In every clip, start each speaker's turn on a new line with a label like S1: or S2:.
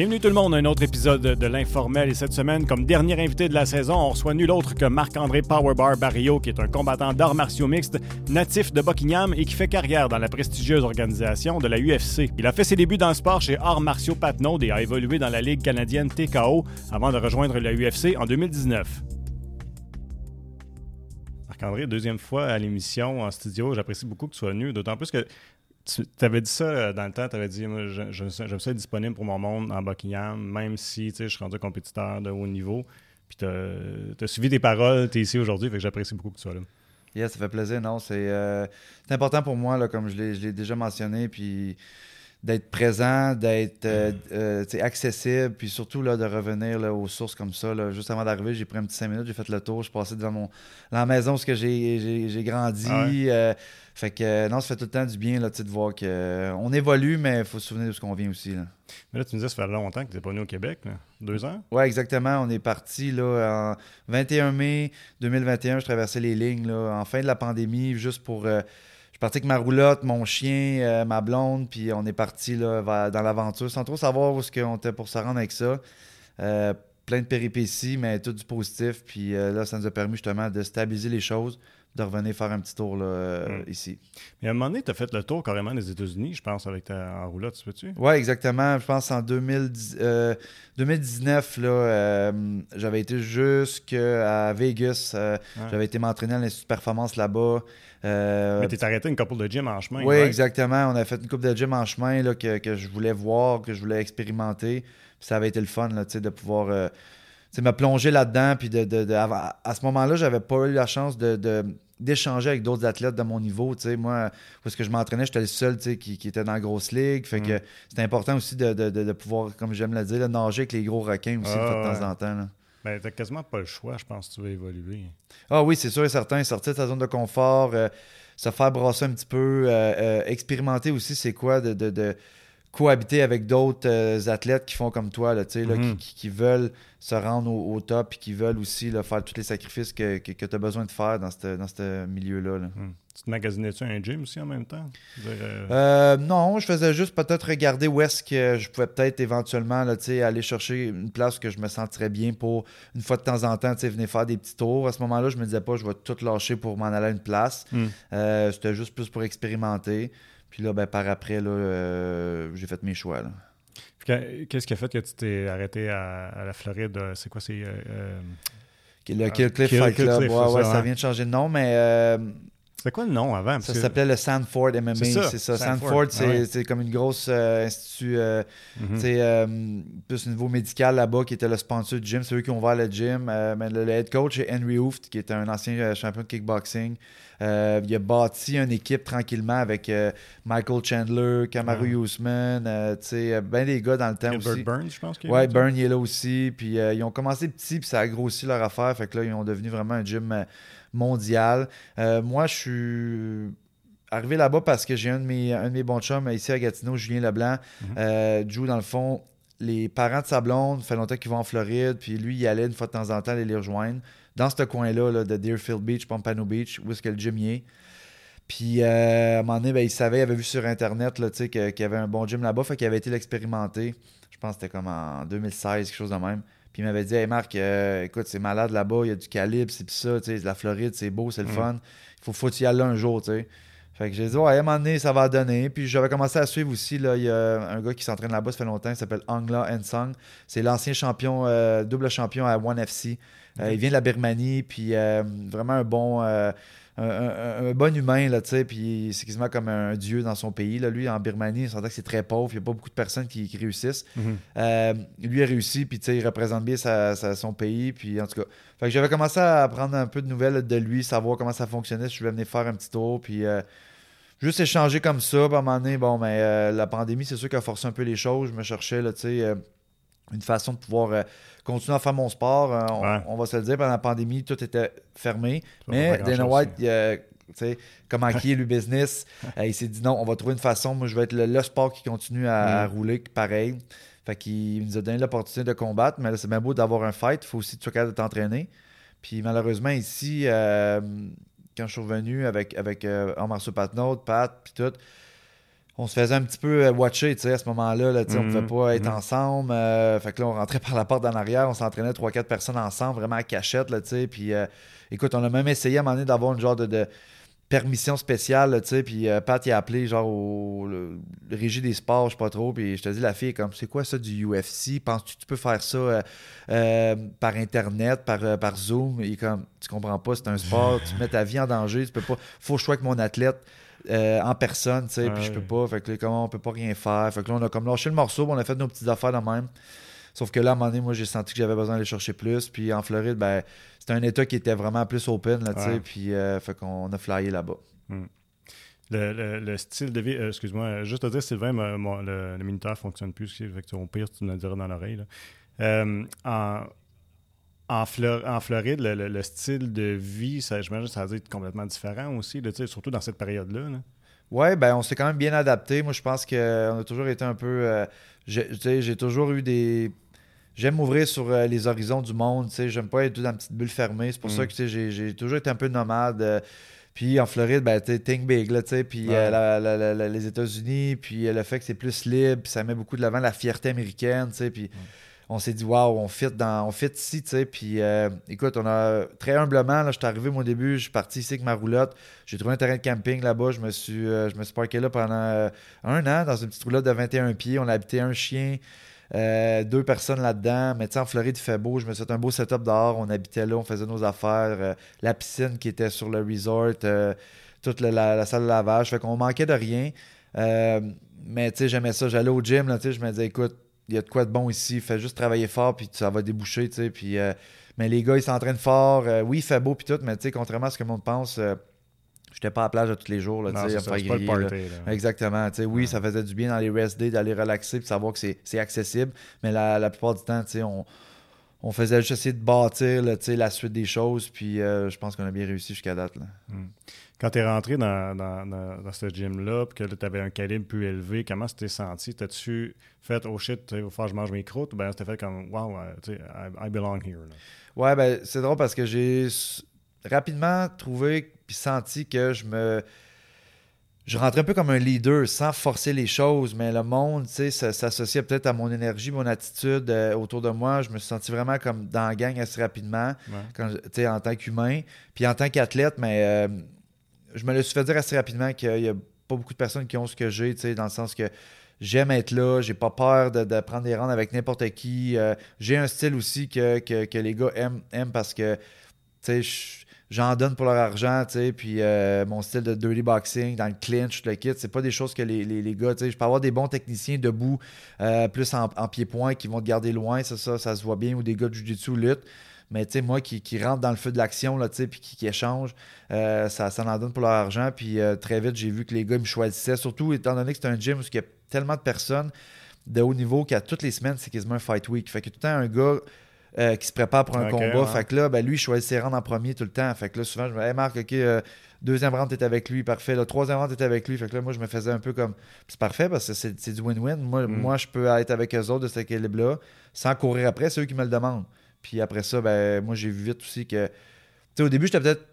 S1: Bienvenue tout le monde à un autre épisode de l'Informel et cette semaine, comme dernier invité de la saison, on reçoit nul autre que Marc-André Powerbar Barrio, qui est un combattant d'arts martiaux mixtes, natif de Buckingham et qui fait carrière dans la prestigieuse organisation de la UFC. Il a fait ses débuts dans le sport chez Arts martiaux Patnaud et a évolué dans la ligue canadienne TKO avant de rejoindre la UFC en 2019. Marc-André, deuxième fois à l'émission en studio, j'apprécie beaucoup que tu sois venu, d'autant plus que tu avais dit ça euh, dans le temps, tu avais dit moi, je, je, je, être disponible pour mon monde en Buckingham, même si je suis rendu compétiteur de haut niveau. Puis tu as, suivi tes paroles, tu es ici aujourd'hui, fait que j'apprécie beaucoup que tu sois là.
S2: Yeah, ça fait plaisir. Non, c'est euh, important pour moi, là, comme je l'ai déjà mentionné, puis d'être présent, d'être euh, accessible, puis surtout là, de revenir là, aux sources comme ça. Là. Juste avant d'arriver, j'ai pris un petit cinq minutes, j'ai fait le tour, je suis passé devant mon, la maison où j'ai grandi. Ah fait que euh, non, ça fait tout le temps du bien là, de voir qu'on euh, évolue, mais il faut se souvenir de ce qu'on vient aussi. Là.
S1: Mais là, tu me disais, ça fait longtemps que tu n'es pas venu au Québec, deux ans?
S2: Oui, exactement. On est parti là, en 21 mai 2021. Je traversais les lignes là, en fin de la pandémie, juste pour. Euh, je suis parti avec ma roulotte, mon chien, ma blonde, puis on est parti là, dans l'aventure sans trop savoir où ce qu'on était pour se rendre avec ça. plein de péripéties, mais tout du positif. Puis là, ça nous a permis justement de stabiliser les choses de revenir faire un petit tour là, euh, hmm. ici.
S1: Mais à un moment donné, tu as fait le tour carrément des États-Unis, je pense, avec ta en roulotte, tu peux-tu?
S2: Oui, exactement. Je pense en 2010, 2019, euh, là, euh, j'avais été jusqu'à Vegas. J'avais été m'entraîner à l'Institut de performance là-bas.
S1: Mais tu arrêté une couple de gym en chemin.
S2: Oui, exactement. On a fait une couple de gym en chemin là, que, que, je voulais voir, que je voulais expérimenter. ça avait été le fun là, de pouvoir me plonger là-dedans. Puis de, à, ce moment-là, j'avais pas eu la chance de, d'échanger avec d'autres athlètes de mon niveau. Moi, parce que je m'entraînais, j'étais le seul qui, qui, était dans la grosse ligue. Fait que mm. c'était important aussi de, pouvoir, comme j'aime le dire, nager avec les gros requins aussi de ah, temps en temps. Là.
S1: Ben, t'as quasiment pas le choix, je pense, que tu veux évoluer.
S2: Ah oui, c'est sûr et certain. Sortir de ta zone de confort, euh, se faire brasser un petit peu, euh, euh, expérimenter aussi c'est quoi de, cohabiter avec d'autres euh, athlètes qui font comme toi, là, mhm. qui, veulent se rendre au, top et qui veulent aussi faire tous les sacrifices que, que, tu as besoin de faire dans ce milieu-là.
S1: Mhm. Tu te magasinais-tu un gym aussi en même temps?
S2: Euh, euh, non, je faisais juste peut-être regarder où est-ce que je pouvais peut-être éventuellement là, aller chercher une place que je me sentirais bien pour une fois de temps en temps venir faire des petits tours. À ce moment-là, je me disais pas je vais tout lâcher pour m'en aller à une place. Hmm. C'était juste plus pour expérimenter. Puis là, ben, par après, là, euh, j'ai fait mes choix.
S1: Qu'est-ce qui a fait que tu t'es arrêté à, la Floride? C'est quoi? C'est. Euh, euh,
S2: le Kill Cliff Fight Club. ouais, ça, vient de changer de nom, mais.
S1: C'était quoi le nom avant?
S2: Ça s'appelait le Sanford MMA, c'est ça. Sanford, ah c'est comme une grosse institut, mm-hmm. plus au niveau médical là-bas, qui était le sponsor du gym. C'est eux qui ont ouvert le gym. mais le, head coach est Henry Hooft, qui est un ancien champion de kickboxing. Euh, il a bâti une équipe tranquillement avec euh, Michael Chandler, Kamaru. Usman, euh, tu sais, ben des gars dans le temps aussi.
S1: Burns, je pense.
S2: Ouais, Burn, il est là aussi. Puis ils ont commencé petit, puis ça a grossi leur affaire. Fait que là, ils ont devenu vraiment un gym mondial. moi, je suis arrivé là-bas parce que j'ai un, de mes, un de mes bons chums ici à Gatineau, Julien Leblanc. Mm dans le fond, les parents de sa blonde, fait longtemps qu'ils vont en Floride, puis lui, il allait une fois de temps en temps aller les rejoindre dans ce coin-là de Deerfield Beach, Pompano Beach, où est-ce que le gym y est. Puis euh, à un moment donné, ben, il savait, il avait vu sur Internet qu'il y avait un bon gym là-bas, fait qu'il avait été l'expérimenter. Je pense que c'était comme en 2016, quelque chose de même. Puis il m'avait dit Hey Marc, euh, écoute, c'est malade là-bas, il y a du calibre, c'est tout ça, tu sais, la Floride, c'est beau, c'est le mm. fun. Il faut, faut y aller un jour, tu sais. Fait que j'ai dit, ouais, à un moment donné, ça va donner. Puis j'avais commencé à suivre aussi. Là, il y a un gars qui s'entraîne là-bas, ça fait longtemps, il s'appelle Angla Ensong. C'est l'ancien champion, euh, double champion à One FC. Euh, il vient de la Birmanie, puis vraiment un bon. Euh, un, bon humain, là, tu sais, puis c'est quasiment comme un dieu dans son pays. Là. Lui, en Birmanie, il sentait que c'est très pauvre, il n'y a pas beaucoup de personnes qui, réussissent. Mhm. lui a réussi, puis tu sais, il représente bien son pays, puis en tout cas. Fait que j'avais commencé à prendre un peu de nouvelles de lui, savoir comment ça fonctionnait, si je voulais venir faire un petit tour, puis juste échanger comme ça, puis à un moment donné, bon, mais la pandémie, c'est sûr qu'elle a forcé un peu les choses. Je me cherchais, là, tu sais une façon de pouvoir euh, continuer à faire mon sport. Euh, on, va se le dire, pendant la pandémie, tout était fermé. mais Dana White, sais, comment qui est le business, euh, il s'est dit non, on va trouver une façon. Moi, je vais être le, sport qui continue à, mm. rouler pareil. Fait qu'il nous a donné l'opportunité de combattre, mais c'est bien beau d'avoir un fight. Il faut aussi que tu sois capable de t'entraîner. Puis malheureusement, ici, quand je suis revenu avec, avec euh, Omar Pat, puis tout, on se faisait un petit peu euh, watcher, tu sais, à ce moment-là. Là, sais, On ne pouvait
S1: Mhm,
S2: pas être
S1: mhm.
S2: ensemble. euh, fait que là, on rentrait par la porte en arrière, on s'entraînait trois, quatre personnes ensemble, vraiment à cachette, là, tu sais. Puis, euh, écoute, on a même essayé à un moment donné d'avoir une genre de, de permission spéciale, tu sais. Puis, euh, Pat, il a appelé, genre, au le, le régie des sports, je sais pas trop. Puis, je te dis, la fille est comme, c'est quoi ça du UFC? Penses-tu que tu peux faire ça euh, euh, par Internet, par, par Zoom? Il est comme, tu comprends pas, c'est un sport, tu mets ta vie en danger, tu peux pas. Faut que je sois avec mon athlète. en personne, tu sais, puis je peux pas. Fait que là, comment on peut pas rien faire? Fait que là, on a comme lâché le morceau, on a fait nos petites affaires de même. Sauf que là, à un moment donné, moi, j'ai senti que j'avais besoin d'aller chercher plus. Puis en Floride, ben, c'était un état qui était vraiment plus open, là, tu sais.
S1: Ouais.
S2: Puis, euh, fait qu'on a flyé là-bas.
S1: Le, le- le style de vie, euh, excuse-moi, euh, juste te dire, Sylvain, mon- mon- le, le minuteur ne fonctionne plus. Fait que, au pire, tu me le diras dans l'oreille. Euh, en, en, Flor- en Floride, le, le- le style de vie, ça, j'imagine que ça va être complètement différent aussi, là, surtout dans cette période-là. là.
S2: Ouais, ben, on s'est quand même bien adapté. Moi, je pense qu'on a toujours été un peu. euh, j'ai- toujours eu des. J'aime m'ouvrir sur euh, les horizons du monde. tu sais. J'aime pas être dans une petite bulle fermée. C'est pour
S1: Mm.
S2: ça que tu sais, j'ai toujours été un peu nomade. euh, puis en Floride, ben, think big, là, tu sais. Puis
S1: Ouais.
S2: euh, la- la- la- la- les États-Unis, puis euh, le fait que c'est plus libre, puis ça met beaucoup de l'avant la fierté américaine, tu sais. Puis on s'est dit, waouh, on fit on ici, tu sais. Puis euh, écoute, on a très humblement, là, je suis arrivé au début, je suis parti ici avec ma roulotte. J'ai trouvé un terrain de camping là-bas. Je me suis, euh, je me suis parké là pendant euh, un an dans une petite roulotte de 21 pieds. On a habité un chien, euh, deux personnes là-dedans. Mais tu sais, en Floride, il fait beau. Je me suis fait un beau setup dehors. On habitait là, on faisait nos affaires. la piscine qui était sur le resort, toute la, la salle de lavage. Fait qu'on manquait de rien. Mais tu sais, j'aimais ça. J'allais au gym, tu sais, je me disais, écoute, il y a de quoi de bon ici. Fais juste travailler fort, puis ça va déboucher, tu sais. Puis, euh, mais les gars, ils s'entraînent fort. Euh, oui, il fait beau, puis tout, mais tu sais, contrairement à ce que le monde pense, euh, j'étais pas à la plage tous les jours, là, tu sais,
S1: pas le
S2: là.
S1: là.
S2: Exactement. Tu sais, oui,
S1: Ouais.
S2: ça faisait du bien dans les rest days d'aller relaxer et savoir que c'est c'est accessible. Mais la, la plupart du temps, tu sais, on, on faisait juste essayer de bâtir là, la suite des choses. Puis euh, je pense qu'on a bien réussi jusqu'à date. Là.
S1: Quand tu es rentré dans, dans, dans, dans ce gym-là, puis que tu avais un calibre plus élevé, comment tu t'es senti? T'as-tu fait, oh shit, il va falloir que je mange mes croûtes? Ou bien c'était fait comme, wow, euh, I, I belong here. là.
S2: Ouais, ben c'est drôle parce que j'ai rapidement trouvé puis senti que je me. Je rentrais un peu comme un leader sans forcer les choses, mais le monde, tu sais, ça- s'associait peut-être à mon énergie, mon attitude euh, autour de moi. Je me suis senti vraiment comme dans la gang assez rapidement.
S1: Ouais.
S2: quand je- tu sais, en tant qu'humain. Puis en tant qu'athlète, mais euh, je me le suis fait dire assez rapidement qu'il n'y a pas beaucoup de personnes qui ont ce que j'ai, tu sais, dans le sens que j'aime être là, j'ai pas peur de, de prendre des rounds avec n'importe qui. Euh, j'ai un style aussi que, que, que les gars aiment, aiment parce que, tu sais, je- j'en donne pour leur argent, tu sais, puis euh, mon style de dirty boxing, dans le clinch, le kit, c'est pas des choses que les, les, les gars, tu sais, je peux avoir des bons techniciens debout, euh, plus en, en pied-point, qui vont te garder loin, ça, ça, ça se voit bien, ou des gars de jiu-jitsu lutte. Mais tu sais, moi qui, qui rentre dans le feu de l'action, là, tu sais, puis qui, qui échange, euh, ça, ça en donne pour leur argent. Puis très vite, j'ai vu que les gars me choisissaient, surtout étant donné que c'est un gym où il y a tellement de personnes de haut niveau qu'à toutes les semaines, c'est quasiment un fight week. Fait que tout le temps, un gars euh, qui se prépare pour un combat.
S1: ouais.
S2: Fait que là, ben, lui, il choisit ses rounds en premier tout le temps. Fait que là, souvent, je me dis, hey Marc, ok, euh, deuxième round, t'es avec lui, parfait. Le troisième round, t'es avec lui. Fait que là, moi, je me faisais un peu comme. C'est parfait parce que c'est c'est du win-win. Moi,
S1: Mm.
S2: moi, je peux être avec eux autres de cet équilibre-là sans courir après. C'est eux qui me le demandent. Puis après ça, ben, moi, j'ai vu vite aussi que. Tu sais, au début, j'étais peut-être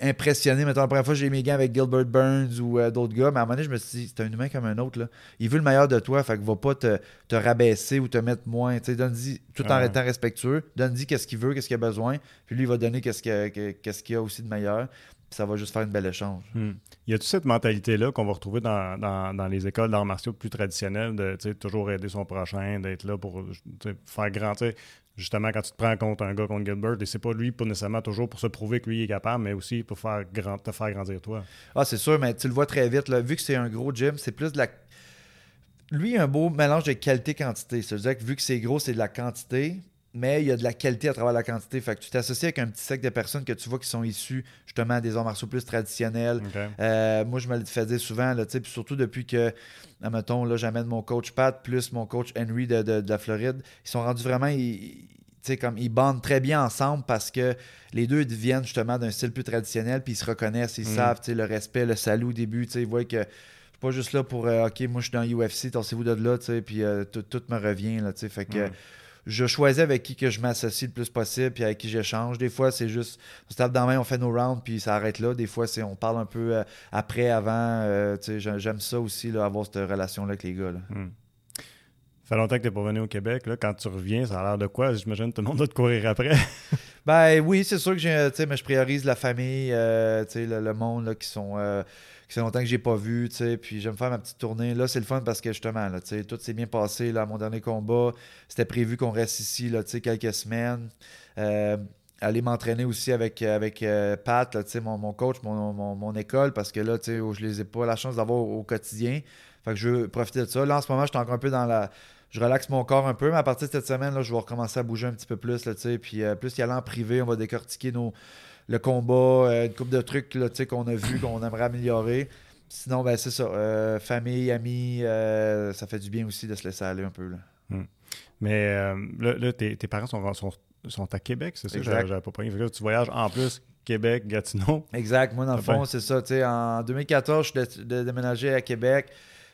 S2: impressionné. Mettons, la première fois, j'ai mis mes gants avec Gilbert Burns ou euh, d'autres gars. Mais à un moment donné, je me suis dit, c'est un humain comme un autre. Là. Il veut le meilleur de toi. Fait qu'il va pas te, te rabaisser ou te mettre moins. Tu sais, donne-y, tout en étant respectueux, donne-y qu'est-ce qu'il veut, qu'est-ce qu'il a besoin. Puis lui, il va donner qu'est-ce qu'il a- que- qu'est-ce qu'il y a aussi de meilleur. Puis ça va juste faire une belle échange.
S1: Hmm. Y a-tu cette mentalité-là qu'on va retrouver dans, dans, dans les écoles d'arts martiaux plus traditionnelles, de toujours aider son prochain, d'être là pour faire grand. Justement, quand tu te prends contre un gars contre Gilbert, et c'est pas lui pour nécessairement toujours pour se prouver que lui est capable, mais aussi pour faire grand, te faire grandir toi.
S2: Ah, c'est sûr, mais tu le vois très vite. Là. Vu que c'est un gros gym, c'est plus de la. Lui, il a un beau mélange de qualité-quantité. C'est-à-dire que vu que c'est gros, c'est de la quantité, mais il y a de la qualité à travers la quantité. Fait que tu t'associes avec un petit cercle de personnes que tu vois qui sont issues justement des arts martiaux plus traditionnels. Euh, moi, je me le fais dire souvent, là, surtout depuis que, admettons, là, j'amène mon coach Pat plus mon coach Henry de, de- de la Floride. Ils sont rendus vraiment, ils, comme ils bandent très bien ensemble parce que les deux viennent justement d'un style plus traditionnel, puis ils se reconnaissent, ils
S1: Mm.
S2: savent, le respect, le salut au début, ils voient que je suis pas juste là pour, euh, OK, moi, je suis dans UFC, torsez-vous de là, tu sais, puis euh, tout, tout me revient, là, tu sais, fait que
S1: Mm.
S2: Je choisis avec qui que je m'associe le plus possible, puis avec qui j'échange. Des fois, c'est juste, on se tape dans la main, on fait nos rounds, puis ça arrête là. Des fois, c'est on parle un peu euh, après, avant. Euh, j'aime ça aussi, là, avoir cette relation-là avec les gars. Là.
S1: Hmm. Ça fait longtemps que tu n'es pas venu au Québec. Là. Quand tu reviens, ça a l'air de quoi? J'imagine que tout le monde doit te courir après.
S2: ben oui, c'est sûr que j'ai, mais je priorise la famille, euh, le, le, monde là, qui sont c'est longtemps que j'ai pas vu, tu sais, puis j'aime faire ma petite tournée. Là, c'est le fun parce que justement, tu sais, tout s'est bien passé. Là, mon dernier combat, c'était prévu qu'on reste ici, là, tu sais, quelques semaines. Euh, aller m'entraîner aussi avec, euh, Pat, là, mon, mon coach, mon, école, parce que là, tu sais, je les ai pas la chance d'avoir au, quotidien. Fait que je veux profiter de ça. Là, en ce moment, je suis encore un peu dans la. Je relaxe mon corps un peu, mais à partir de cette semaine, là, je vais recommencer à bouger un petit peu plus, là, tu sais. Puis euh, plus y aller en privé, on va décortiquer nos le combat, euh, une coupe de trucs qu'on a vu, qu'on aimerait améliorer. Sinon, ben, c'est ça. Euh, famille, amis, euh, ça fait du bien aussi de se laisser aller un peu. Là.
S1: Hmm. Mais là, tes, parents sont, sont, à Québec, c'est ça? J'avais pas pris. Tu voyages en plus Québec, Gatineau.
S2: Exact. Moi, dans le fond, c'est ça. En 2014, je suis déménagé à Québec.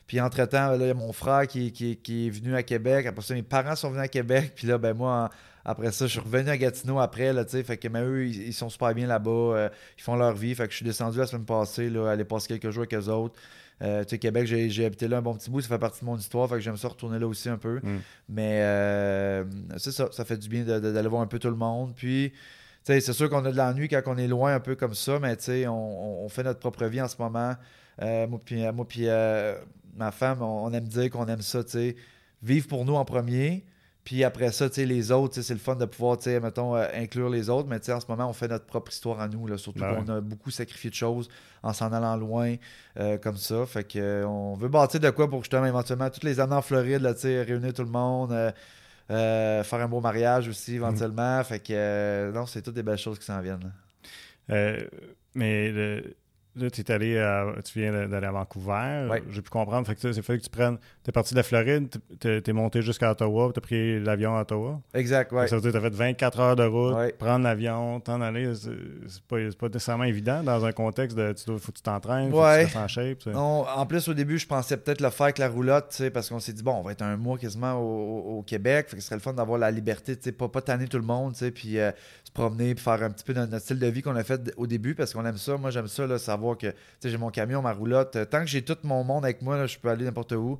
S2: Puis entre-temps, il y a mon frère qui, qui, est venu à Québec. Après ça, mes parents sont venus à Québec. Puis là, ben moi, après ça, je suis revenu à Gatineau après, là, fait que, mais eux, ils, sont super bien là-bas, euh, ils font leur vie, fait que je suis descendu la semaine passée, là, aller passer quelques jours avec eux autres. Euh, tu sais, Québec, j'ai habité là un bon petit bout, ça fait partie de mon histoire, fait que j'aime ça retourner là aussi un peu. Mm. Mais euh, c'est ça, ça fait du bien d'aller voir un peu tout le monde. Puis, c'est sûr qu'on a de l'ennui quand on est loin un peu comme ça, mais on, on, fait notre propre vie en ce moment. moi puis, moi, puis ma femme, on, aime dire qu'on aime ça, vivre pour nous en premier, puis après ça, les autres, c'est le fun de pouvoir, mettons, euh, inclure les autres. Mais en ce moment, on fait notre propre histoire à nous. Là, surtout ben qu'on a beaucoup sacrifié de choses en s'en allant loin euh, comme ça. Fait que euh, on veut bâtir de quoi pour justement éventuellement toutes les années en Floride, là, réunir tout le monde. faire un beau mariage aussi éventuellement. Fait que non, c'est toutes des belles choses qui s'en viennent.
S1: mais le, Là, tu allé tu viens d'aller à Vancouver. J'ai pu comprendre. Fait que c'est fait que tu prennes. Tu es parti de la Floride, tu es, monté jusqu'à Ottawa, tu as pris l'avion à Ottawa.
S2: Exact, ouais.
S1: Ça veut dire que tu as fait 24 heures de route, prendre l'avion, t'en aller. C'est pas, pas nécessairement évident dans un contexte de tu faut que tu t'entraînes, faut que tu en shape.
S2: en plus, au début, je pensais peut-être le faire avec la roulotte, parce qu'on s'est dit, bon, on va être un mois quasiment au, Québec. Fait que ce serait le fun d'avoir la liberté, pas, pas tanner tout le monde, puis euh, se promener, puis faire un petit peu notre, style de vie qu'on a fait au début parce qu'on aime ça. Moi, j'aime ça, là, savoir que j'ai mon camion, ma roulotte. Euh, tant que j'ai tout mon monde avec moi, je peux aller n'importe où.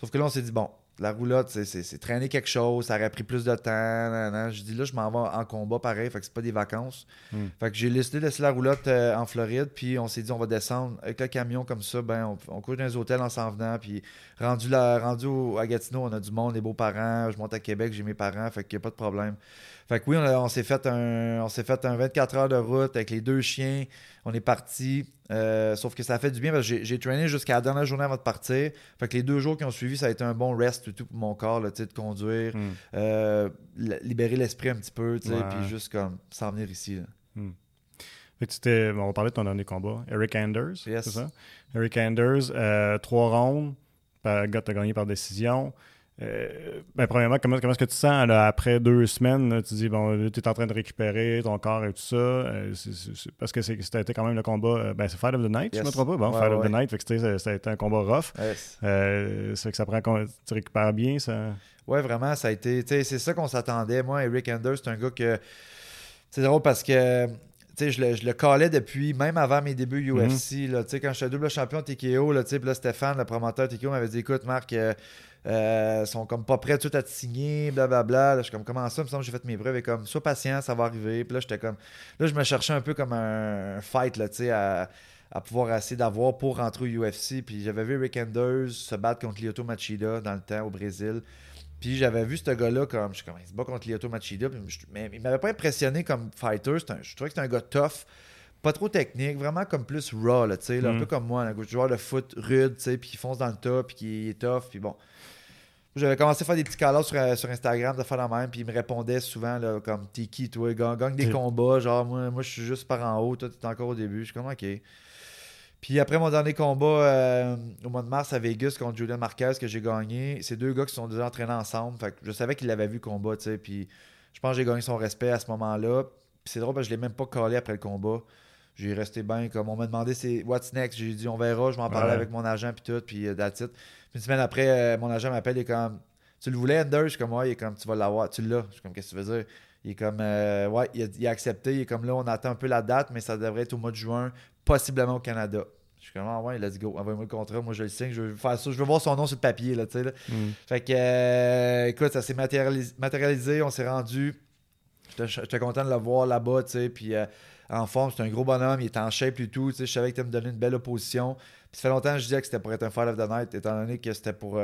S2: Sauf que là, on s'est dit, bon, la roulotte, c'est traîner quelque chose, ça aurait pris plus de temps. Je dis là, je m'en vais en combat pareil, fait que c'est pas des vacances. Hmm. Fait que j'ai décidé de laisser la roulotte euh, en Floride, puis on s'est dit on va descendre avec le camion comme ça, ben on, court dans les hôtels en s'en venant, puis rendu, là, rendu à Gatineau, on a du monde, des beaux-parents, je monte à Québec, j'ai mes parents, fait qu'il n'y a pas de problème. Fait que oui, on, s'est fait un on s'est fait un 24 heures de route avec les deux chiens. On est parti. Euh, sauf que ça a fait du bien parce que j'ai traîné jusqu'à la dernière journée avant de partir. Fait que les deux jours qui ont suivi, ça a été un bon rest tout pour mon corps, là, de conduire, hmm. euh, libérer l'esprit un petit peu, puis juste comme s'en venir ici.
S1: Hmm. Fait que on va parler de ton dernier combat. Eric Anders, c'est ça? Eric Anders, euh, trois rondes, gars, t'as gagné par décision. Euh, ben, premièrement, comment, comment est-ce que tu sens après deux semaines? tu dis, bon, tu es en train de récupérer ton corps et tout ça. Euh, parce que c'était quand même le combat. Euh, ben, c'est Fight of the Night, yes. je me trompe pas. Bon, Fight of the Night, fait que ça a été un combat rough. Yes. c'est que ça prend. Tu récupères bien, ça?
S2: Ouais, vraiment, ça a été. C'est ça qu'on s'attendait. Moi, Eric Anders, c'est un gars que. C'est drôle parce que je le, je le calais depuis, même avant mes débuts UFC. Mm -hmm. Quand j'étais double champion TKO, là, là, Stéphane, le promoteur TKO, m'avait dit Écoute, Marc, euh, sont comme pas prêts tout à te signer, blablabla. Là, je suis comme, comment ça? Il me semble que j'ai fait mes preuves et comme, sois patient, ça va arriver. Puis là, j'étais comme, là, je me cherchais un peu comme un, fight, là, tu sais, à, à, pouvoir essayer d'avoir pour rentrer au UFC. Puis j'avais vu Rick Anders se battre contre Lyoto Machida dans le temps au Brésil. Puis j'avais vu ce gars-là comme, je suis comme, il se bat contre Lyoto Machida. mais il m'avait pas impressionné comme fighter. Un, je trouvais que c'était un gars tough pas trop technique, vraiment comme plus raw, là, là, un mm. peu comme moi, un joueur de foot rude, puis qui fonce dans le top, puis qui est tough, puis bon. J'avais commencé à faire des petits call sur, euh, sur, Instagram de faire la même, puis il me répondait souvent là, comme T'es qui toi? Gagne, des combats, genre moi, moi je suis juste par en haut, toi t'es encore au début. Je suis comme ok. Puis après mon dernier combat euh, au mois de mars à Vegas contre Julian Marquez que j'ai gagné, c'est deux gars qui sont déjà entraînés ensemble. Fait que je savais qu'il avait vu combat, tu sais. Puis je pense que j'ai gagné son respect à ce moment-là. Puis c'est drôle parce que je l'ai même pas collé après le combat. J'ai resté bien comme on m'a demandé c'est what's next? J'ai dit on verra, je m'en parlais avec mon agent puis tout, puis euh, that's it. une semaine après, euh, mon agent m'appelle et comme Tu le voulais, Ender? Je suis comme, ouais, il est comme, tu vas l'avoir. Tu l'as. Je suis comme, qu'est-ce que tu veux dire? Il est comme, euh, ouais, il a, accepté. Il est comme là, on attend un peu la date, mais ça devrait être au mois de juin, possiblement au Canada. Je suis comme, ah ouais, let's go, envoyez-moi le contrat, moi je le signe, je veux faire ça, je veux voir son nom sur le papier, là, tu sais. Mm. Fait que, euh, écoute, ça s'est matérialisé, on s'est rendu. J'étais content de le voir là-bas, tu sais, puis euh, en forme, c'est un gros bonhomme, il est en shape et tout, tu sais, je savais qu'il allait me donner une belle opposition. Puis ça fait longtemps que je disais que c'était pour être un Fight of the Night, étant donné que c'était pour.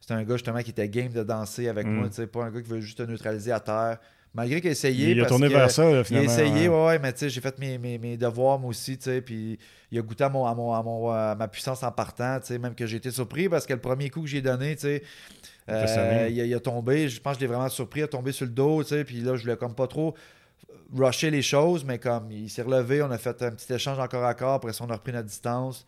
S2: c'était un gars justement qui était game de danser avec mm. moi, tu sais, pas un gars qui veut juste te neutraliser à terre. Malgré qu'il a essayé.
S1: Il a tourné vers ça, finalement.
S2: Il a essayé, ouais, ouais, mais tu sais, j'ai fait mes, mes, mes, devoirs, moi aussi, tu sais, puis il a goûté à, mon, à, mon, à, mon, à ma puissance en partant, tu sais, même que j'ai été surpris parce que le premier coup que j'ai donné, tu sais, euh, il, a, tombé, je pense que je l'ai vraiment surpris, il a tombé sur le dos, tu sais, puis là, je voulais comme pas trop rusher les choses, mais comme il s'est relevé, on a fait un petit échange encore à corps, après ça, on a repris notre distance.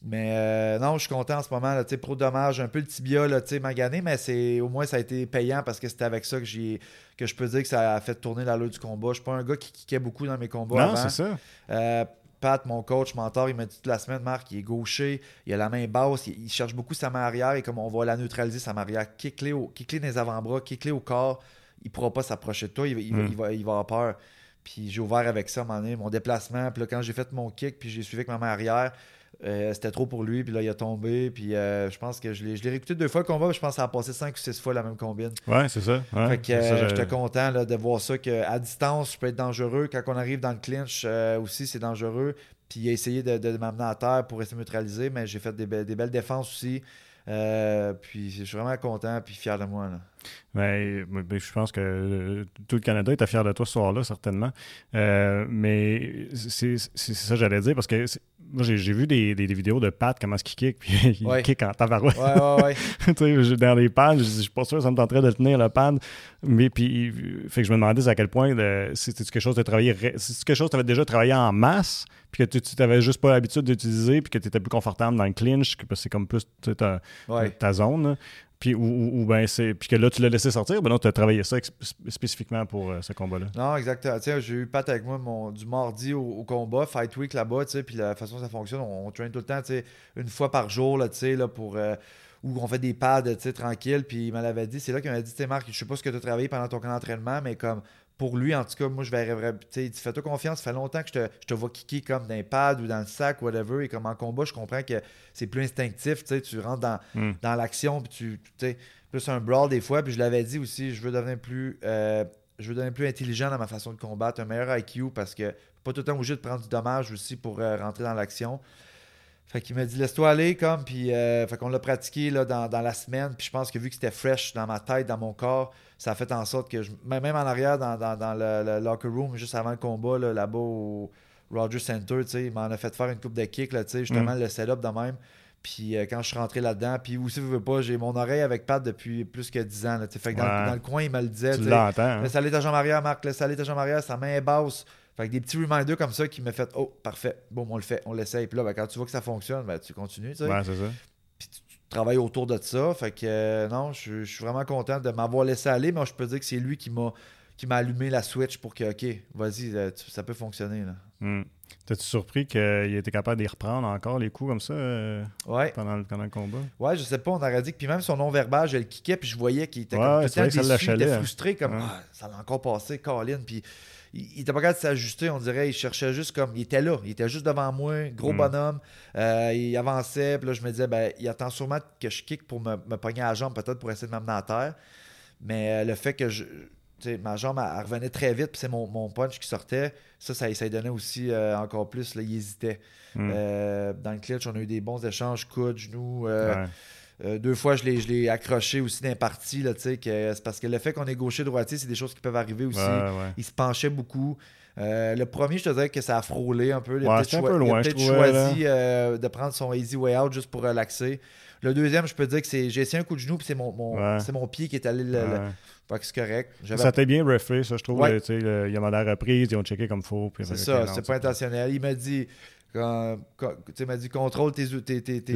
S2: Mais euh, non, je suis content en ce moment. Là, pro dommage, un peu le tibia là, magané, mais c'est au moins ça a été payant parce que c'était avec ça que j'ai que je peux dire que ça a fait tourner la l'allure du combat. Je suis pas un gars qui kickait beaucoup dans mes combats.
S1: Non, c'est ça.
S2: Euh, Pat, mon coach, mentor, il m'a dit toute la semaine, Marc, il est gaucher, il a la main basse, il, cherche beaucoup sa main arrière et comme on va la neutraliser, sa main arrière, kick-les dans les avant-bras, kick-les au corps, il pourra pas s'approcher de toi, il, hmm. va, il, va, avoir peur. Puis j'ai ouvert avec ça, mon, mon déplacement. Puis là, quand j'ai fait mon kick, puis j'ai suivi avec ma main arrière, euh, c'était trop pour lui, puis là, il a tombé. Puis euh, je pense que je l'ai, je l'ai réécouté deux fois le combat, je pense que ça a passé cinq ou six fois la même combine.
S1: Ouais, c'est ça.
S2: fait que euh, j'étais content de voir ça, qu'à distance, je peux être dangereux. Quand on arrive dans le clinch aussi, c'est dangereux. Puis il a essayé de, m'amener à terre pour rester neutralisé, mais j'ai fait des, des belles défenses aussi. puis je suis vraiment content puis fier de moi. Là.
S1: Ben, je pense que tout le Canada était fier de toi ce soir-là, certainement. mais c'est ça que j'allais dire, parce que moi, j'ai vu des, des, vidéos de Pat, comment est-ce qu'il kick, puis il kick en tabarouette.
S2: Ouais, ouais, ouais.
S1: tu sais, dans les pads, je suis pas sûr que ça me tenterait de tenir le pad. Mais puis, fait que je me demandais à quel point si c'était quelque chose de travailler, si quelque chose que tu avais déjà travaillé en masse, puis que tu n'avais juste pas l'habitude d'utiliser, puis que tu étais plus confortable dans le clinch, que c'est comme plus ta, ta zone. Puis, ou, ben c'est, puis que là, tu l'as laissé sortir, ben non, tu as travaillé ça spécifiquement pour euh, ce combat-là?
S2: Non, exactement. J'ai eu Pat avec moi mon, du mardi au, combat, Fight Week là-bas, puis la façon dont ça fonctionne, on, traîne tout le temps, une fois par jour, là, là, pour. Euh, où on fait des pads, tranquille, puis il m'avait dit, c'est là qu'il m'a dit, tu Marc, je sais pas ce que tu as travaillé pendant ton camp d'entraînement, mais comme pour lui, en tout cas, moi, je verrais Tu sais, fais-toi confiance, ça fait longtemps que je te, je te vois kicker comme dans un pad ou dans le sac, whatever. Et comme en combat, je comprends que c'est plus instinctif. Tu sais, tu rentres dans, hmm. dans l'action, puis tu. sais, plus un brawl des fois. Puis je l'avais dit aussi, je veux devenir plus. Euh, je veux devenir plus intelligent dans ma façon de combattre, un meilleur IQ parce que pas tout le temps obligé de prendre du dommage aussi pour euh, rentrer dans l'action. Fait qu'il m'a dit laisse-toi aller comme puis euh, fait qu'on l'a pratiqué là, dans, dans, la semaine puis je pense que vu que c'était fresh dans ma tête, dans mon corps, ça a fait en sorte que je, même en arrière dans, dans, le, locker room juste avant le combat là, là-bas au Rogers Center, il m'en a fait faire une coupe de kick là, justement mm. le setup de même. Puis euh, quand je suis rentré là-dedans, puis aussi, veux pas, j'ai mon oreille avec Pat depuis plus que 10 ans. Là, fait que dans, le coin, il me le disait.
S1: Tu l'entends. Hein?
S2: Laisse aller ta jambe arrière, Marc. Laisse aller ta jambe arrière, sa main est basse. Fait que des petits reminders comme ça qui me fait Oh, parfait, bon, on le fait, on l'essaye. Puis là, ben, quand tu vois que ça fonctionne, ben, tu continues. Tu
S1: Ouais, c'est ça.
S2: Puis tu, travailles autour de ça. Fait que euh, non, je, suis vraiment content de m'avoir laissé aller, mais je peux dire que c'est lui qui m'a qui m'a allumé la switch pour que, OK, vas-y, euh, ça peut fonctionner. Là.
S1: Hmm. T'es-tu surpris qu'il était capable de reprendre encore les coups comme ça euh, pendant, le, pendant, le, combat?
S2: Ouais, je sais pas, on aurait dit que puis même son non-verbal, je le kickais, puis je voyais qu'il était comme tout le temps déçu, il était frustré, comme ah, ça l'a encore passé, Colin, puis il, était pas capable de s'ajuster, on dirait. Il cherchait juste comme. Il était là. Il était juste devant moi, gros hmm. bonhomme. Euh, il avançait. Puis là, je me disais, ben, il attend sûrement que je kick pour me, me pogner à la jambe, peut-être pour essayer de m'amener à terre. Mais euh, le fait que je. ma jambe elle, revenait très vite, puis c'est mon, mon, punch qui sortait. Ça, ça, ça donnait aussi euh, encore plus. Là, il hésitait. Hmm. dans le clutch, on a eu des bons échanges, coude, genoux. Euh, deux fois, je l'ai accroché aussi d'un parti. C'est parce que le fait qu'on est gaucher-droitier, c'est des choses qui peuvent arriver aussi. Il se penchait beaucoup. Euh, le premier, je te dirais que ça a frôlé un peu.
S1: Il a
S2: peut-être choisi euh, de prendre son easy way out juste pour relaxer. Le deuxième, je peux dire que c'est j'ai essayé un coup de genou, puis c'est mon, mon pied qui est allé le, c'est correct.
S1: Ça t'a bien refait, ça, je trouve. Il y a la reprise, ils ont checké comme il faut.
S2: C'est ça, c'est pas intentionnel. Il m'a dit quand, il m'a dit contrôle tes, tes, tes, tes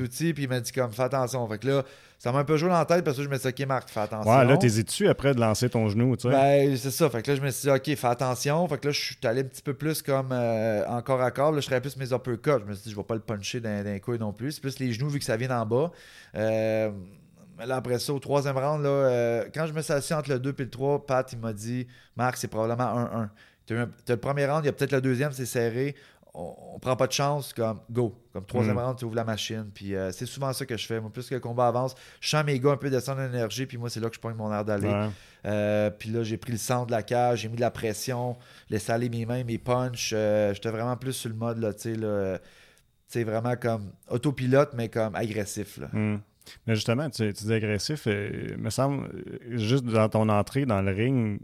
S2: outils, puis il m'a dit comme fais attention. Fait que là, ça m'a un peu joué dans la tête parce que je me suis dit, OK, Marc, fais attention.
S1: Ouais, là, t'es tu après de lancer ton genou, tu sais?
S2: Ben, c'est ça. Fait que là, je me suis dit, OK, fais attention. Fait que là, je suis allé un petit peu plus comme euh, encore à corps. Là, je serais plus mes uppercuts. Je me suis dit, je vais pas le puncher d'un coup non plus. C'est plus les genoux vu que ça vient d'en bas. Euh, là, après ça, au troisième round, là, euh, quand je me suis assis entre le 2 et le 3, Pat, il m'a dit Marc, c'est probablement 1-1. Tu as, le premier round, il y a peut-être le deuxième, c'est serré. On, prend pas de chance, comme go. Comme troisième mm. round, tu ouvres la machine. Puis euh, c'est souvent ça que je fais. Moi, plus que le combat avance, je sens mes gars un peu descendre l'énergie, puis moi, c'est là que je prends mon air d'aller. Euh, puis là, j'ai pris le centre de la cage, j'ai mis de la pression, laissé aller mes mains, mes punches. J'étais vraiment plus sur le mode, là, tu sais, là. C'est vraiment comme autopilote, mais comme agressif. Là.
S1: Mm. Mais justement, tu, tu dis agressif, il me semble, juste dans ton entrée dans le ring,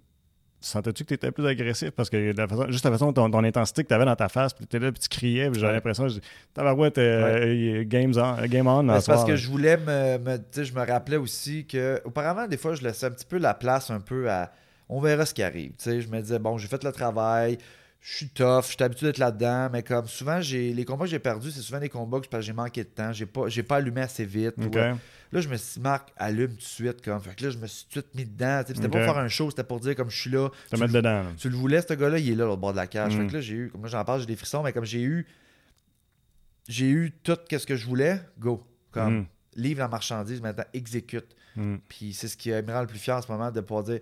S1: sentais-tu que tu étais plus agressif? Parce que la façon, juste la façon, ton, ton intensité que tu avais dans ta face, puis tu étais là, puis tu criais, puis j'avais l'impression, t'avais ouais, ouais. game on. Game on
S2: c'est parce que je voulais me. me je me rappelais aussi que, auparavant, des fois, je laissais un petit peu la place un peu à. On verra ce qui arrive. je me disais, bon, j'ai fait le travail, je suis tough, je suis habitué d'être là-dedans, mais comme souvent, j'ai les combats que j'ai perdus, c'est souvent des combats que j'ai manqué de temps, j'ai pas, j'ai pas allumé assez vite. là, je me suis dit, Marc, allume tout de suite. Comme. Fait que là, je me suis tout de suite mis dedans. C'était pas pour faire un show, c'était pour dire, comme je suis là.
S1: Tu, mettre dedans,
S2: tu le voulais, ce gars-là, il est là, au bord de la cage. Fait que mm. là, j'ai eu, comme moi j'en parle, j'ai des frissons, mais comme j'ai eu, j'ai eu tout ce que je voulais, go. Comme, mm. livre la marchandise, maintenant, exécute. Mm. Puis c'est ce qui me rend le plus fier en ce moment de pouvoir dire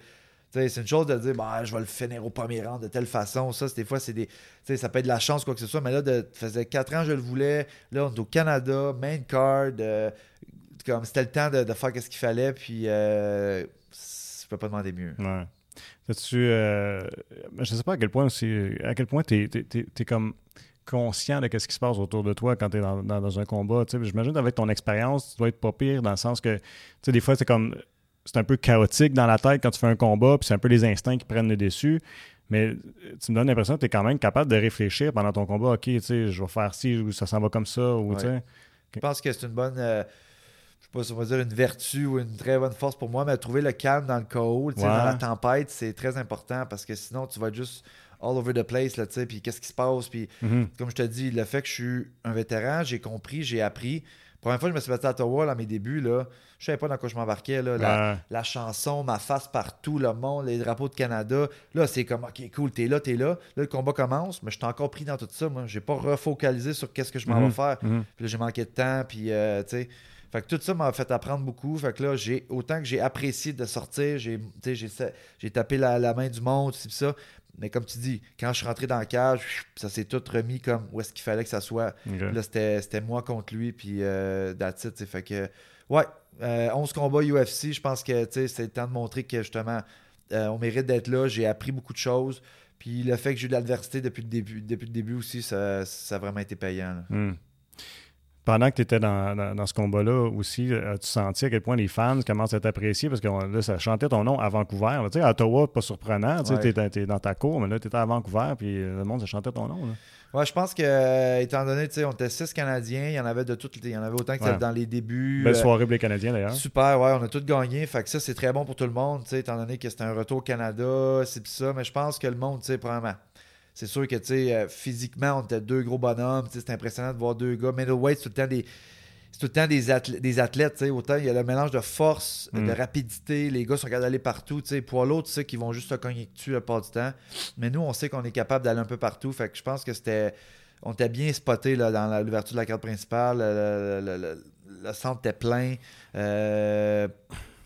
S2: c'est une chose de dire bah, je vais le finir au premier rang de telle façon. Ça, des fois, c'est des. Ça peut être de la chance, quoi que ce soit. Mais là, de, faisait 4 ans je le voulais. Là, on est au Canada, main card. Euh, comme c'était le temps de, faire ce qu'il fallait. Puis euh, je peux pas demander mieux.
S1: Ouais. Tu, euh, je sais pas à quel point aussi, à quel point tu es, comme conscient de ce qui se passe autour de toi quand tu es dans, un combat. J'imagine avec ton expérience, tu dois être pas pire dans le sens que des fois, c'est comme c'est un peu chaotique dans la tête quand tu fais un combat, puis c'est un peu les instincts qui prennent le dessus. Mais tu me donnes l'impression que tu es quand même capable de réfléchir pendant ton combat. OK, tu sais, je vais faire ci, ou ça s'en va comme ça. Ou,
S2: Je pense que c'est une bonne. Euh, je sais pas si on va dire une vertu ou une très bonne force pour moi, mais trouver le calme dans le chaos, dans la tempête, c'est très important parce que sinon, tu vas juste all over the place, là, puis qu'est-ce qui se passe. Puis, mm-hmm. comme je te dis, le fait que je suis un vétéran, j'ai compris, j'ai appris. Première fois que je me suis battu à Ottawa, à mes débuts, là, je savais pas dans quoi je m'embarquais. La, la, chanson, ma face partout, le monde, les drapeaux de Canada. Là, c'est comme, OK, cool, t'es là, t'es là. Là, le combat commence, mais je suis encore pris dans tout ça. Moi, j'ai pas refocalisé sur qu'est-ce que je m'en vais mhm. faire. Mhm. Puis là, j'ai manqué de temps, puis, euh, tu sais. Fait que tout ça m'a fait apprendre beaucoup. Fait que là, j'ai autant que j'ai apprécié de sortir, j'ai, j'ai tapé la, la, main du monde, tout ça. Mais comme tu dis, quand je suis rentré dans la cage, ça s'est tout remis comme où est-ce qu'il fallait que ça soit. Là, c'était moi contre lui, puis euh, that's it, Fait que, ouais, 11 euh, combats UFC, je pense que c'est le temps de montrer que justement, euh, on mérite d'être là. J'ai appris beaucoup de choses. Puis le fait que j'ai eu de l'adversité depuis le début, depuis le début aussi, ça, ça a vraiment été payant.
S1: Pendant que tu étais dans, ce combat-là aussi, euh, as-tu senti à quel point les fans commencent à t'apprécier parce que là, ça chantait ton nom à Vancouver. Sais, à Ottawa, pas surprenant. Tu es, dans ta cour, mais là, tu étais à Vancouver, puis le monde, ça chantait ton nom.
S2: Ouais, je pense que, euh, étant donné, tu sais, on était six Canadiens, il y en avait de toutes, il y en avait autant que dans les débuts.
S1: Belle euh, soirée pour les Canadiens d'ailleurs.
S2: Super, ouais, on a tous gagné. Fait que ça, c'est très bon pour tout le monde, tu sais, étant donné que c'était un retour au Canada, c'est ça. Mais je pense que le monde, tu sais, probablement c'est sûr que, tu sais, euh, physiquement, on était deux gros bonhommes. C'est impressionnant de voir deux gars. Middleweight, c'est tout le temps des, tout le temps des, athlètes, des athlètes autant il y a le mélange de force, de mm. rapidité, les gars sont capables d'aller partout, tu pour l'autre, tu sais, qui vont juste se cogner dessus la part du temps. Mais nous, on sait qu'on est capable d'aller un peu partout, fait que je pense que c'était, on était bien spoté là, dans l'ouverture de la carte principale, le, le centre était plein. Euh,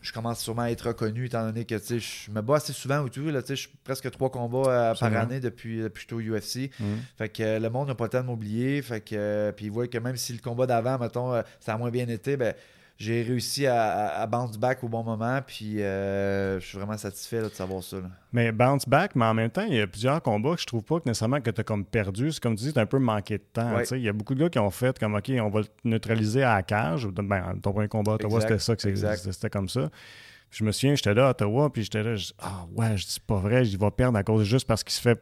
S2: je commence sûrement à être reconnu étant donné que je me bats assez souvent tout. Là, je suis presque trois combats euh, par année depuis, depuis que je suis au UFC. Mhm. Fait que euh, le monde n'a pas le temps de m'oublier. Fait que euh, puis il voit que même si le combat d'avant, mettons, ça a moins bien été, ben j'ai réussi à, bounce back au bon moment, puis euh, je suis vraiment satisfait de savoir ça.
S1: Mais bounce back, mais en même temps, il y a plusieurs combats que je trouve pas que nécessairement que tu as comme perdu. C'est comme tu dis, tu as un peu manqué de temps. Il y a beaucoup de gars qui ont fait comme OK, on va le neutraliser à la cage. Ben, ton premier combat à Ottawa, c'était ça, c'était comme ça. Je me souviens, j'étais là à Ottawa, puis j'étais là, ah ouais, je dis pas vrai, je vais perdre à cause juste parce qu'il se fait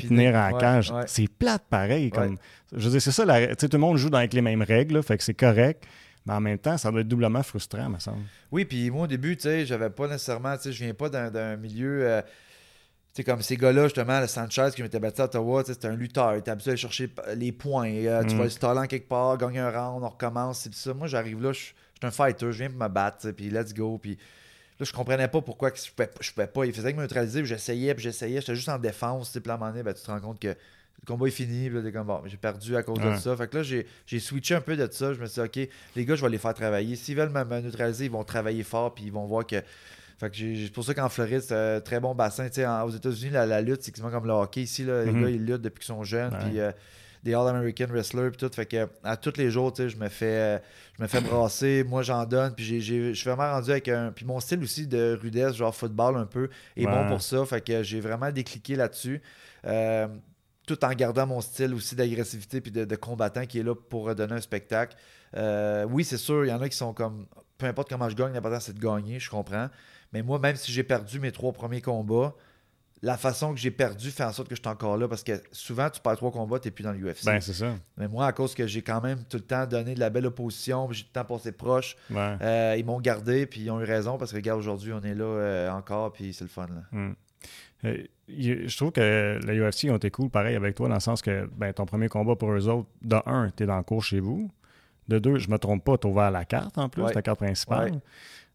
S1: tenir à la cage. C'est plate pareil. Comme, je veux dire, c'est ça, la, tout le monde joue avec les mêmes règles, fait que c'est correct. Mais en même temps, ça doit être doublement frustrant, me semble.
S2: Oui, puis moi, au début, tu sais, j'avais pas nécessairement, tu sais, je viens pas d'un milieu. Euh, tu sais, comme ces gars-là, justement, le Sanchez qui m'était battu à Ottawa, c'était un lutteur. Il était habitué à chercher les points. Euh, tu mm. vas le staller quelque part, gagner un round, on recommence. C'est ça. Moi, j'arrive là, je suis un fighter, je viens pour me battre, puis let's go. Puis là, je comprenais pas pourquoi je pouvais, je pouvais pas. Il faisait que me neutraliser, puis j'essayais, puis j'essayais. J'étais juste en défense. Puis à un moment donné, ben, tu te rends compte que le combat est fini. Puis là, t'es comme, bon, j'ai perdu à cause de ça. Fait que là, j'ai j'ai switché un peu de ça. Je me suis dit, OK, les gars, je vais les faire travailler. S'ils veulent me, neutraliser, ils vont travailler fort, puis ils vont voir que. Fait que j'ai- c'est pour ça qu'en Floride, c'est un très bon bassin. Tu sais, en- aux États-Unis, la, la lutte, c'est quasiment comme le hockey. Ici, là, les
S1: Mhm.
S2: gars, ils luttent depuis qu'ils sont jeunes.
S1: Ouais.
S2: Puis euh, des All-American wrestlers, puis tout. Fait que à tous les jours, je me fais, euh, je me fais brasser. Moi, j'en donne. Puis j'ai- j'ai- je suis vraiment rendu avec un. Puis mon style aussi de rudesse, genre football un peu, est
S1: Ouais.
S2: bon pour ça. Fait que j'ai vraiment décliqué là-dessus. Euh, tout en gardant mon style aussi d'agressivité puis de, de combattant qui est là pour donner un spectacle. Euh, oui, c'est sûr, il y en a qui sont comme peu importe comment je gagne, l'important c'est de gagner, je comprends. Mais moi, même si j'ai perdu mes trois premiers combats, la façon que j'ai perdu fait en sorte que je suis encore là parce que souvent tu perds trois combats, tu n'es plus dans l'UFC.
S1: Ben, c'est ça.
S2: Mais moi, à cause que j'ai quand même tout le temps donné de la belle opposition, j'ai tout le temps passé proche,
S1: Ouais.
S2: euh, ils m'ont gardé, puis ils ont eu raison parce que regarde, aujourd'hui, on est là euh, encore, puis c'est le fun. Là.
S1: Hmm. Euh, je trouve que la UFC ont été cool, pareil avec toi, dans le sens que ben, ton premier combat pour eux autres, de un, tu es dans le cours chez vous. De deux, je me trompe pas, tu ouvert la carte en plus,
S2: Ouais.
S1: ta carte principale.
S2: Ouais.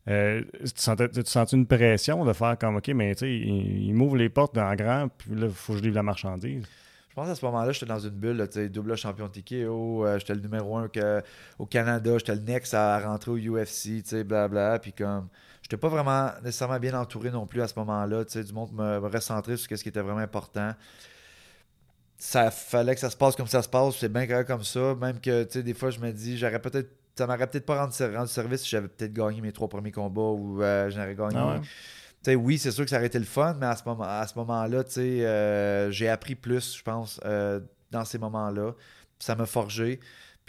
S1: Euh, tu, sentais, tu sens une pression de faire comme OK, mais tu sais, il, il m'ouvre les portes en grand, puis là, il faut que je livre la marchandise.
S2: Je pense à ce moment-là, j'étais dans une bulle, tu sais, double champion de TKO, euh, j'étais le numéro un que- au Canada, j'étais le next à rentrer au UFC, tu sais, blabla, puis comme, j'étais pas vraiment nécessairement bien entouré non plus à ce moment-là, tu sais, du monde me, me recentrer sur ce qui était vraiment important. Ça fallait que ça se passe comme ça se passe, c'est bien correct comme ça, même que, tu sais, des fois, je me dis, j'aurais peut-être, ça m'aurait peut-être pas rendu, rendu service si j'avais peut-être gagné mes trois premiers combats ou euh, j'aurais gagné.
S1: Ah ouais?
S2: Tu sais, oui, c'est sûr que ça aurait été le fun, mais à ce, moment, à ce moment-là, tu sais, euh, j'ai appris plus, je pense, euh, dans ces moments-là. Ça m'a forgé.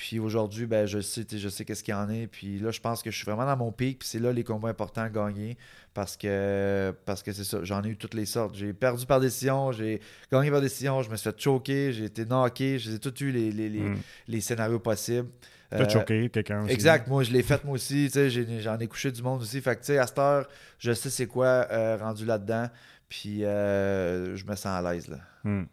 S2: Puis aujourd'hui, ben, je sais, je sais qu'est-ce qu'il y en est. Puis là, je pense que je suis vraiment dans mon pic. Puis c'est là les combats importants à gagner. Parce que parce que c'est ça. J'en ai eu toutes les sortes. J'ai perdu par décision, j'ai gagné par décision, je me suis fait choquer, j'ai été knocké, j'ai tout eu les, les, les,
S1: Hmm.
S2: les scénarios possibles.
S1: T'as
S2: Euh,
S1: choqué quelqu'un aussi.
S2: Exact, moi je l'ai fait moi aussi, tu sais, j'ai- j'en ai couché du monde aussi. Fait que tu sais, à cette heure, je sais c'est quoi euh, rendu là-dedans, puis euh, je me sens à l'aise là.
S1: Hmm.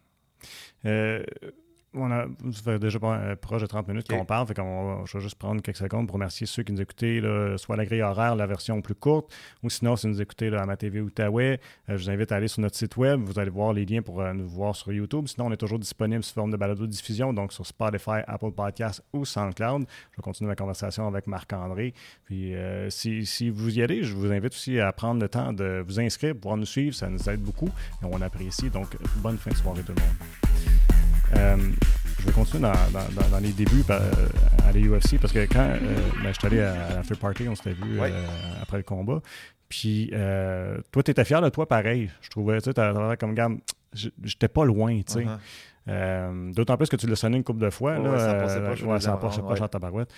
S1: On a, ça fait déjà euh, proche de 30 minutes
S2: Ok.
S1: qu'on parle, fait qu'on je vais juste prendre quelques secondes pour remercier ceux qui nous écoutaient, là, soit la grille horaire, la version plus courte, ou sinon, si vous nous écoutez là, à ma TV Outaouais, euh, je vous invite à aller sur notre site web, vous allez voir les liens pour euh, nous voir sur YouTube. Sinon, on est toujours disponible sous forme de balado-diffusion, donc sur Spotify, Apple Podcasts ou SoundCloud. Je vais continuer ma conversation avec Marc-André. Puis, euh, si, si vous y allez, je vous invite aussi à prendre le temps de vous inscrire, pouvoir nous suivre, ça nous aide beaucoup et on apprécie. Donc, bonne fin de soirée tout le monde. Euh, je vais continuer dans, dans- dans- dans les débuts euh, à la UFC parce que quand euh, ben, je suis allé à la third party, on s'était vu
S2: Ouais.
S1: après le combat. Puis toi, tu étais fier de toi pareil. Je trouvais, tu sais, comme gamme. J'étais pas loin, tu sais.
S2: Uh-huh.
S1: Euh, D'autant plus que tu l'as sonné une couple de fois.
S2: Ouais,
S1: là,
S2: ça
S1: euh,
S2: passait pas,
S1: ouais, ça
S2: la
S1: passait pas
S2: ouais.
S1: tabarouette.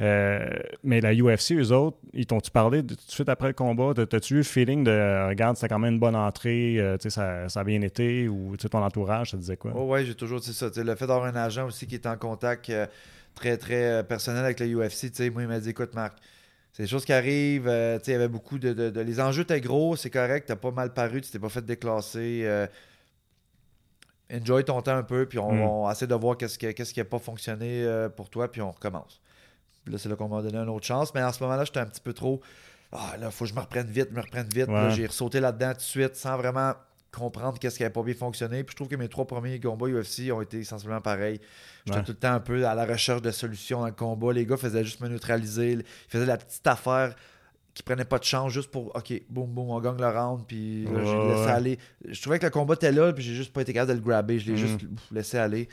S1: Euh, mais la UFC, eux autres, ils t'ont-tu parlé de- tout de suite après le combat? T'as- T'as-tu eu le feeling de euh, regarde, c'était quand même une bonne entrée, euh, ça, ça a bien été, ou ton entourage, ça disait quoi?
S2: Oh ouais, j'ai toujours dit ça. Le fait d'avoir un agent aussi qui est en contact très très personnel avec le UFC, moi il m'a dit écoute Marc, c'est des choses qui arrivent, il y avait beaucoup de, de- de- Les enjeux étaient gros, c'est correct, t'as pas mal paru, tu t'es pas fait déclasser. Enjoy ton temps un peu, puis on,
S1: Mm.
S2: on essaie de voir qu'est-ce qui, qu'est-ce qui a pas fonctionné euh, pour toi, puis on recommence. Puis là, c'est là qu'on m'a donné une autre chance, mais en ce moment-là, j'étais un petit peu trop. Ah là, faut que je me reprenne vite, me reprenne vite. Là, j'ai ressauté là-dedans tout de suite sans vraiment comprendre qu'est-ce qui n'avait pas bien fonctionné. Puis je trouve que mes trois premiers combats UFC ont été sensiblement pareils. J'étais
S1: Ouais.
S2: tout le temps un peu à la recherche de solutions dans le combat. Les gars faisaient juste me neutraliser. Ils faisaient la petite affaire qui prenait pas de chance juste pour OK, boum, boum, on gagne le round. Puis là, j'ai laissé aller. Je trouvais que le combat était là, puis j'ai juste pas été capable de le grabber. Je l'ai
S1: Mhm.
S2: juste laissé aller.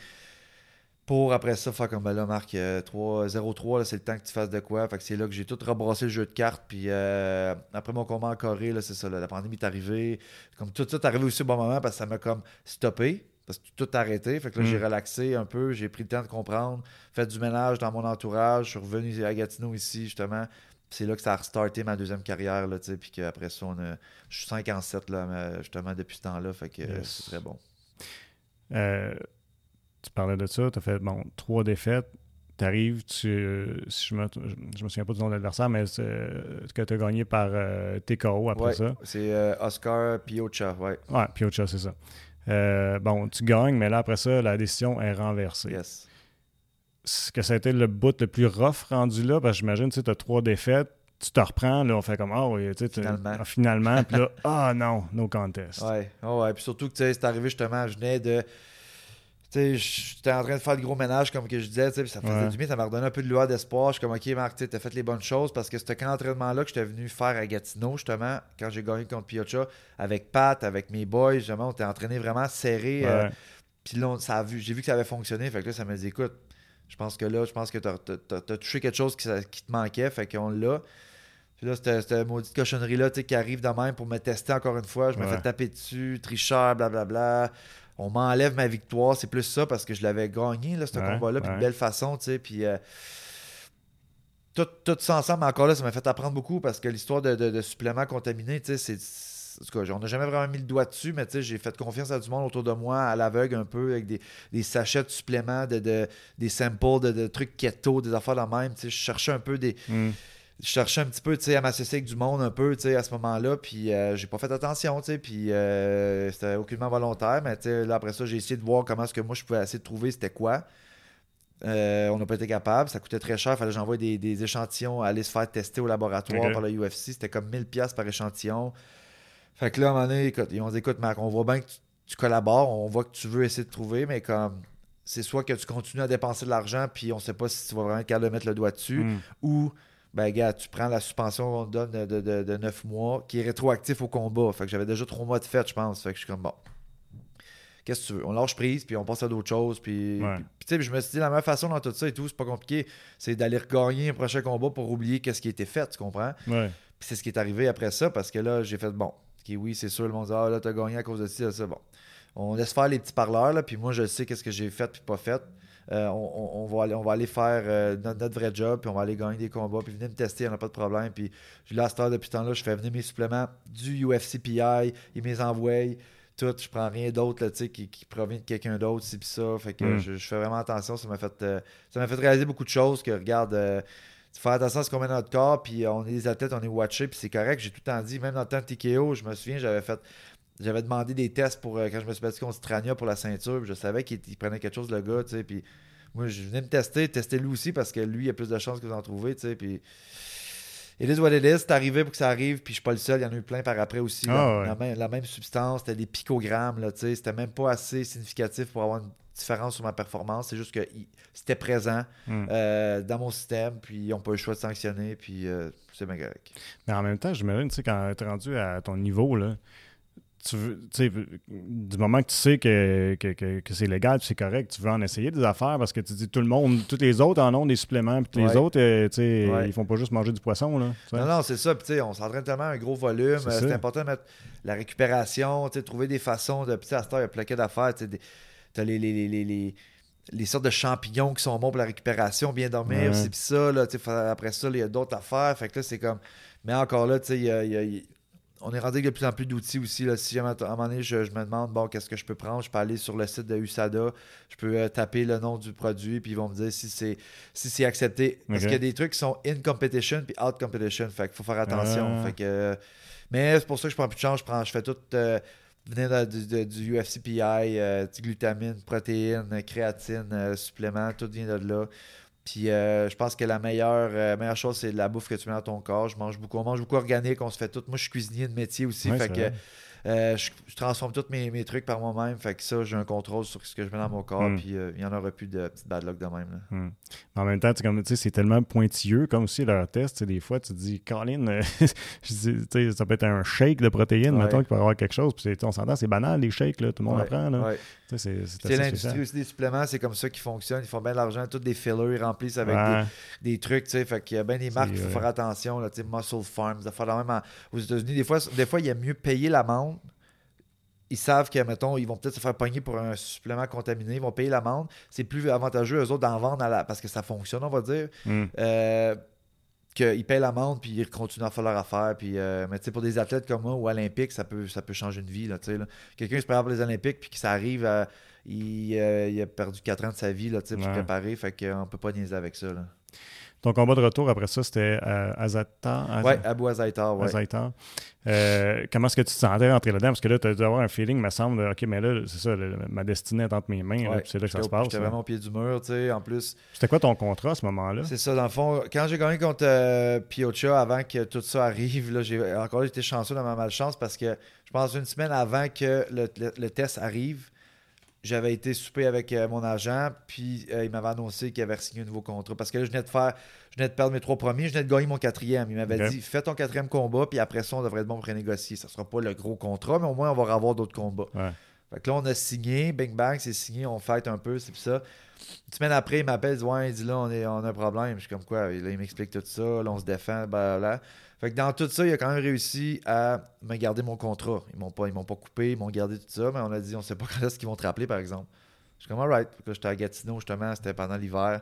S2: Pour après ça, faire comme ben là, Marc, euh, 3 0-3, là, c'est le temps que tu fasses de quoi. Fait que c'est là que j'ai tout rebrassé le jeu de cartes. Puis euh, après mon combat en Corée, c'est ça, là, la pandémie est arrivée. Comme tout ça est arrivé aussi au bon moment parce que ça m'a comme stoppé. Parce que tout a arrêté. Fait que là,
S1: Mm.
S2: j'ai relaxé un peu, j'ai pris le temps de comprendre, fait du ménage dans mon entourage. Je suis revenu à Gatineau ici, justement. C'est là que ça a restarté ma deuxième carrière, là, puis qu'après ça, on a... je suis 5 en 7, là, justement, depuis ce temps-là, fait que
S1: Yes.
S2: c'est très bon.
S1: Euh, tu parlais de ça, tu as fait bon, trois défaites. Tu arrives, tu, si je me, je me souviens pas du nom de l'adversaire, mais que tu as gagné par euh, TKO après
S2: Ouais,
S1: ça?
S2: C'est euh, Oscar Piocha, ouais,
S1: Ouais, Piocha, c'est ça. Euh, bon, tu gagnes, mais là, après ça, la décision est renversée.
S2: yes.
S1: Que ça a été le bout le plus rough rendu là? Parce que j'imagine, tu as trois défaites, tu te reprends, là, on fait comme, ah oui, tu sais, tu-
S2: Finalement.
S1: ah, finalement, puis là, ah non, no contest.
S2: Ouais, oh ouais. Puis surtout que tu sais, c'est arrivé justement, je venais de. j'étais en train de faire le gros ménage, comme que je disais, ça faisait du bien, ça m'a redonné un peu de loi d'espoir. Je suis comme, OK, Marc, tu as fait les bonnes choses parce que c'était quand l'entraînement-là que j'étais venu faire à Gatineau, justement, quand j'ai gagné contre Piocha, avec Pat, avec mes boys, justement, on était entraîné vraiment serré. Euh, puis là, j'ai vu que ça avait fonctionné, fait que là, ça m'a dit, écoute, je pense que là, je pense que tu as, touché quelque chose qui, qui te manquait, fait qu'on l'a. Puis là, cette, cette maudite cochonnerie-là qui arrive de même pour me tester encore une fois. Je me fais taper dessus, tricheur, blablabla. On m'enlève ma victoire. C'est plus ça parce que je l'avais gagné, là, ce combat-là, puis de belle façon, tu sais. Puis. Euh, tout, tout, ça ensemble, encore là, ça m'a fait apprendre beaucoup parce que l'histoire de, de, suppléments contaminés, tu sais, c'est. En tout cas, on n'a jamais vraiment mis le doigt dessus, mais j'ai fait confiance à du monde autour de moi, à l'aveugle un peu, avec des, des, sachets de suppléments, de, des samples, de, trucs keto, des affaires de même. Je cherchais un peu des. Hmm je cherchais un petit peu à m'associer avec du monde un peu à ce moment-là, puis euh, j'ai pas fait attention, puis euh, c'était aucunement volontaire, mais là, après ça, j'ai essayé de voir comment est-ce que moi je pouvais essayer de trouver c'était quoi. Euh, on n'a pas été capable, ça coûtait très cher, fallait que j'envoie des, échantillons à aller se faire tester au laboratoire par le UFC, c'était comme 1000$ par échantillon. Fait que là, à un moment donné, écoute, ils ont dit écoute, Marc, on voit bien que tu, collabores, on voit que tu veux essayer de trouver, mais comme c'est soit que tu continues à dépenser de l'argent, puis on sait pas si tu vas vraiment être capable de mettre le doigt dessus, hmm. ou ben gars, tu prends la suspension qu'on te donne de, de, 9 mois, qui est rétroactif au combat. Fait que j'avais déjà 3 mois de fête, je pense. Fait que je suis comme bon. Qu'est-ce que tu veux? On lâche prise, puis on passe à d'autres choses. Puis, tu sais, je me suis dit, la meilleure façon dans tout ça et tout, c'est pas compliqué, c'est d'aller regagner un prochain combat pour oublier qu'est-ce qui a été fait, tu comprends?
S1: Puis
S2: c'est ce qui est arrivé après ça, parce que là, j'ai fait, bon, ok, oui, c'est sûr, le monde dit, ah là, t'as gagné à cause de ça, ça, bon. On laisse faire les petits parleurs, là, puis moi, je sais qu'est-ce que j'ai fait puis pas fait. Euh, on, va aller, on va aller faire euh, notre, vrai job, puis on va aller gagner des combats, puis venez me tester, il n'y a pas de problème. Puis je là, à depuis ce temps-là, je fais venir mes suppléments du UFCPI, ils me envoient tout, je prends rien d'autre qui, qui provient de quelqu'un d'autre, c'est ça. Fait que mm. je, fais vraiment attention. Ça m'a fait, euh, ça m'a fait réaliser beaucoup de choses que regarde. Faire attention à ce qu'on met dans notre corps, puis on est des athlètes, on est watchés, puis c'est correct. J'ai tout le temps dit, même dans le temps de TKO, je me souviens, j'avais fait j'avais demandé des tests pour euh, quand je me suis battu contre Strania pour la ceinture. je savais qu'il prenait quelque chose, le gars. Tu sais, puis moi, je venais me tester, tester lui aussi parce que lui, il a plus de chances que vous en trouvez. Tu sais, puis it is what it is. C'est arrivé pour que ça arrive, puis je suis pas le seul. Il y en a eu plein par après aussi.
S1: Ah,
S2: la, même, substance, c'était des picogrammes. Là, tu sais, c'était même pas assez significatif pour avoir une différence sur ma performance. C'est juste que c'était présent hmm. euh, dans mon système, puis ils n'ont pas eu le choix de sanctionner, puis euh, c'est bien correct.
S1: Mais en même temps, je me tu sais, quand tu es rendu à ton niveau, là, tu veux, du moment que tu sais que, que, c'est légal, c'est correct, tu veux en essayer des affaires parce que tu dis tout le monde, tous les autres en ont des suppléments, puis les autres, euh, tu sais, ils font pas juste manger du poisson. Là,
S2: non, non, c'est ça. Puis on s'entraîne tellement un gros volume. C'est euh, important de mettre la récupération, trouver des façons de. Puis à cette heure, il y a plein d'affaires. Tu as les, les, les, les sortes de champignons qui sont bons pour la récupération, bien dormir, c'est ça, là, après ça, il y a d'autres affaires. Fait que là, c'est comme. Mais encore là, sais, il y a, on est rendu avec de plus en plus d'outils aussi. Là. Si à un moment donné, je, me demande, bon, qu'est-ce que je peux prendre, je peux aller sur le site de USADA, je peux euh, taper le nom du produit, puis ils vont me dire si c'est si c'est accepté. Parce qu'il y a des trucs qui sont in competition puis out competition. Fait qu'il faut faire attention. Ah. Fait que, mais c'est pour ça que je prends plus de chance. Je, prends, je fais tout euh, venir du, du UFCPI, euh, glutamine, protéines, créatine, supplément, tout vient de là. Puis euh, je pense que la meilleure, euh, meilleure chose, c'est la bouffe que tu mets dans ton corps. Je mange beaucoup. On mange beaucoup organique, on se fait tout. Moi, je suis cuisinier de métier aussi. fait que euh, je, transforme tous mes, trucs par moi-même. Fait que ça, j'ai un contrôle sur ce que je mets dans mon corps. Hmm. Puis il n'y en aura plus de petites bad luck de même.
S1: Hmm. En même temps, c'est tellement pointilleux comme aussi leur test. Des fois, tu te dis, Colin, ça peut être un shake de protéines, mettons, qui peut avoir quelque chose. Puis on s'entend, c'est banal, les shakes, là, tout le monde en prend. Là.
S2: C'est l'industrie aussi des suppléments, c'est comme ça qu'ils fonctionnent. Ils font bien de l'argent, tous des fillers, ils remplissent avec des, trucs. Fait qu'il y a bien des marques, il faut faire attention. Là, Muscle Farms, même aux États-Unis. Des fois, des fois, il y a mieux payer l'amende ils savent que, mettons, ils vont peut-être se faire pogner pour un supplément contaminé, ils vont payer l'amende. C'est plus avantageux, eux autres, d'en vendre parce que ça fonctionne, on va dire. Hmm. Euh, qu'ils payent l'amende puis ils continuent à faire leur affaire. Puis, euh, mais tu sais, pour des athlètes comme moi ou olympiques, ça peut, ça peut changer une vie. Là, là. Quelqu'un qui se prépare pour les Olympiques puis que ça arrive, il, euh, il, a perdu 4 ans de sa vie là, pour se préparer. Fait qu'on peut pas niaiser avec ça. Là.
S1: Ton combat de retour après ça, c'était à Azata.
S2: Oui, Abu Azaitar. Ouais.
S1: Euh, comment est-ce que tu te sentais rentrer là-dedans? Parce que là, tu as dû avoir un feeling, me semble, OK, mais là, c'est ça, ma destinée est entre mes mains. c'est là que ça se passe.
S2: J'étais vraiment au pied du mur, tu sais. En plus.
S1: C'était quoi ton contrat à ce moment-là?
S2: C'est ça, dans le fond, quand j'ai gagné contre euh, Piocha, avant que tout ça arrive, là, j'ai encore été chanceux dans ma malchance parce que je pense une semaine avant que le, test arrive, j'avais été souper avec euh, mon agent, puis euh, il m'avait annoncé qu'il avait signé un nouveau contrat. Parce que là, je venais de faire, je venais de perdre mes trois premiers, je venais de gagner mon quatrième. Il m'avait dit, fais ton quatrième combat, puis après ça, on devrait être bon pour renégocier. Ça sera pas le gros contrat, mais au moins, on va avoir d'autres combats.
S1: Ouais.
S2: Fait que là, on a signé, bing bang, c'est signé, on fête un peu, c'est ça. Une semaine après, il m'appelle, il dit, ouais, il dit là, on, est, on a un problème. Je suis comme quoi, là, il m'explique tout ça, là, on se défend, blablabla. Fait que dans tout ça, il a quand même réussi à me garder mon contrat. Ils m'ont pas, ils m'ont pas coupé, ils m'ont gardé tout ça, mais on a dit, on sait pas quand est-ce qu'ils vont te rappeler, par exemple. Je suis comme, alright. J'étais à Gatineau, justement, c'était pendant l'hiver.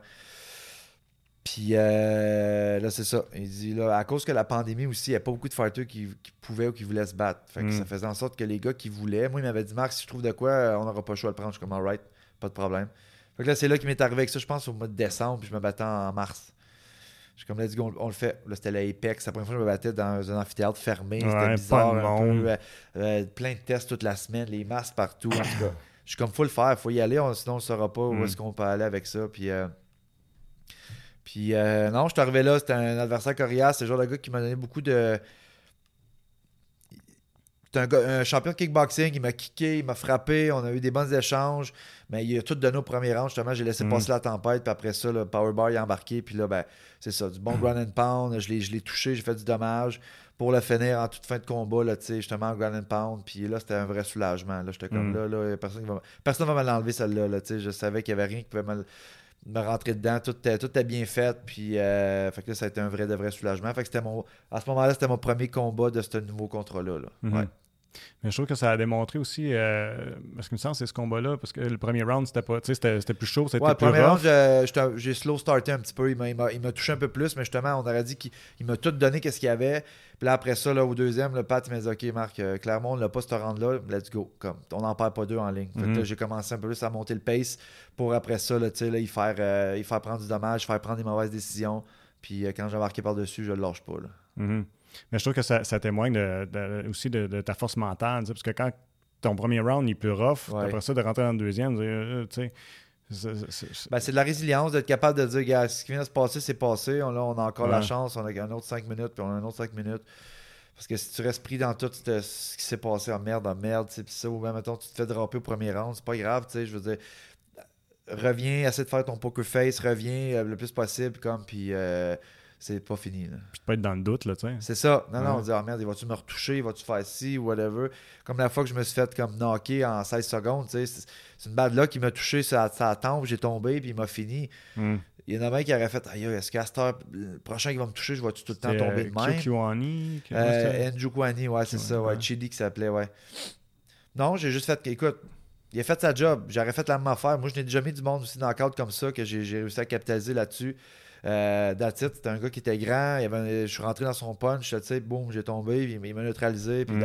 S2: Puis euh, là, c'est ça. Il dit, là, à cause que la pandémie aussi, il n'y a pas beaucoup de fighters qui, qui pouvaient ou qui voulaient se battre. Fait que
S1: Mm.
S2: ça faisait en sorte que les gars qui voulaient, moi, il m'avait dit, Marc, si je trouve de quoi, euh, on n'aura pas le choix de le prendre. Je suis comme, alright, pas de problème. Fait que là, c'est là qu'il m'est arrivé avec ça, je pense, au mois de décembre, puis je me battais en mars. Je suis comme, let's go, on, on le fait. Là, c'était l'Apex. La première fois que je me battais dans un amphithéâtre fermé.
S1: Ouais,
S2: c'était bizarre.
S1: pas de
S2: un
S1: monde.
S2: peu, euh, euh, plein de tests toute la semaine, les masques partout. En tout cas, je suis comme, faut le faire, faut y aller, on- sinon on ne saura pas où
S1: Mm.
S2: est-ce qu'on peut aller avec ça. Puis, euh, puis euh, non, je suis arrivé là, c'était un adversaire coriace. C'est le genre de gars qui m'a donné beaucoup de. C'était un, un champion de kickboxing, il m'a kické, il m'a frappé, on a eu des bons échanges, mais il a tout donné au premier round. Justement, j'ai laissé
S1: Mm.
S2: passer la tempête, puis après ça, le powerbar il a embarqué, puis là, ben, c'est ça, du bon ground and pound. Je l'ai, touché, j'ai fait du dommage pour le finir en toute fin de combat, là, tu sais, justement, ground and pound. Puis là, c'était un vrai soulagement. Là, j'étais comme
S1: Mm.
S2: là, là, personne, qui va, personne va me l'enlever, celle-là. Là, tu sais, je savais qu'il n'y avait rien qui pouvait me, me rentrer dedans. Tout était, tout était bien fait. Puis, euh, fait que là, ça a été un vrai, de vrai soulagement. Fait que c'était mon, à ce moment-là, c'était mon premier combat de ce nouveau contrat-là. là.
S1: Mhm.
S2: Ouais.
S1: Mais je trouve que ça a démontré aussi, euh, parce que me semble c'est ce combat-là, parce que le premier round, c'était pas, c'était c'était plus chaud, c'était
S2: Ouais, le
S1: plus
S2: premier
S1: rough.
S2: round, j'ai slow starté un petit peu. Il m'a- il m'a il m'a touché un peu plus, mais justement, on aurait dit qu'il il m'a tout donné qu'est-ce qu'il y avait. Puis là, après ça, là, au deuxième, le Pat m'a dit Ok, Marc, euh, clairement, on l'a pas ce round-là, let's go. Comme, on n'en perd pas deux en ligne.
S1: Mhm.
S2: j'ai commencé un peu plus à monter le pace pour après ça, là, là, y, faire, euh, y faire prendre du dommage, faire prendre des mauvaises décisions. Puis euh, quand j'ai marqué par-dessus, je le lâche pas. Là.
S1: Mhm. Mais je trouve que ça, ça témoigne de- de- aussi de, de ta force mentale, parce que quand ton premier round il est plus rough,
S2: Ouais.
S1: après ça, de rentrer dans le deuxième, euh, tu sais, c'est- c'est-
S2: Ben, c'est de la résilience d'être capable de dire, gars, ce qui vient de se passer, c'est passé. On, là, on a encore la chance, on a un autre 5 minutes, puis on a un autre 5 minutes. Parce que si tu restes pris dans tout ce qui s'est passé en merde, en merde, tu sais, puis ça, ou même, mettons, tu te fais dropper au premier round, c'est pas grave, tu sais, je veux dire, reviens, essaie de faire ton poker face, reviens euh, le plus possible, comme, puis euh, c'est pas fini, là.
S1: puis de pas être dans le doute, là, tu sais.
S2: C'est ça. Non, non, on dit, ah merde, vas-tu me retoucher, vas-tu faire ci, ou whatever. Comme la fois que je me suis fait comme knocker en 16 secondes, tu sais, c'est une bad là qui m'a touché sur la tempe, j'ai tombé, puis il m'a fini.
S1: Mhm.
S2: Il y en a un qui aurait fait Aïe, est-ce qu'à cette heure, le prochain qui va me toucher, je vais-tu tout le temps tomber
S1: euh,
S2: de même?
S1: Kyokuani, que-
S2: euh, Njukwani, ouais, c'est ça, ouais. Chili qui s'appelait, ouais. Non, j'ai juste fait écoute, il a fait sa job. J'aurais fait la même affaire. Moi, je n'ai déjà mis du monde aussi dans le cadre comme ça que j'ai réussi à capitaliser là-dessus. Euh, that's it. C'était un gars qui était grand. Il y avait- je suis rentré dans son punch, tu sais, boum, j'ai tombé, puis il m'a neutralisé, puis
S1: Mm.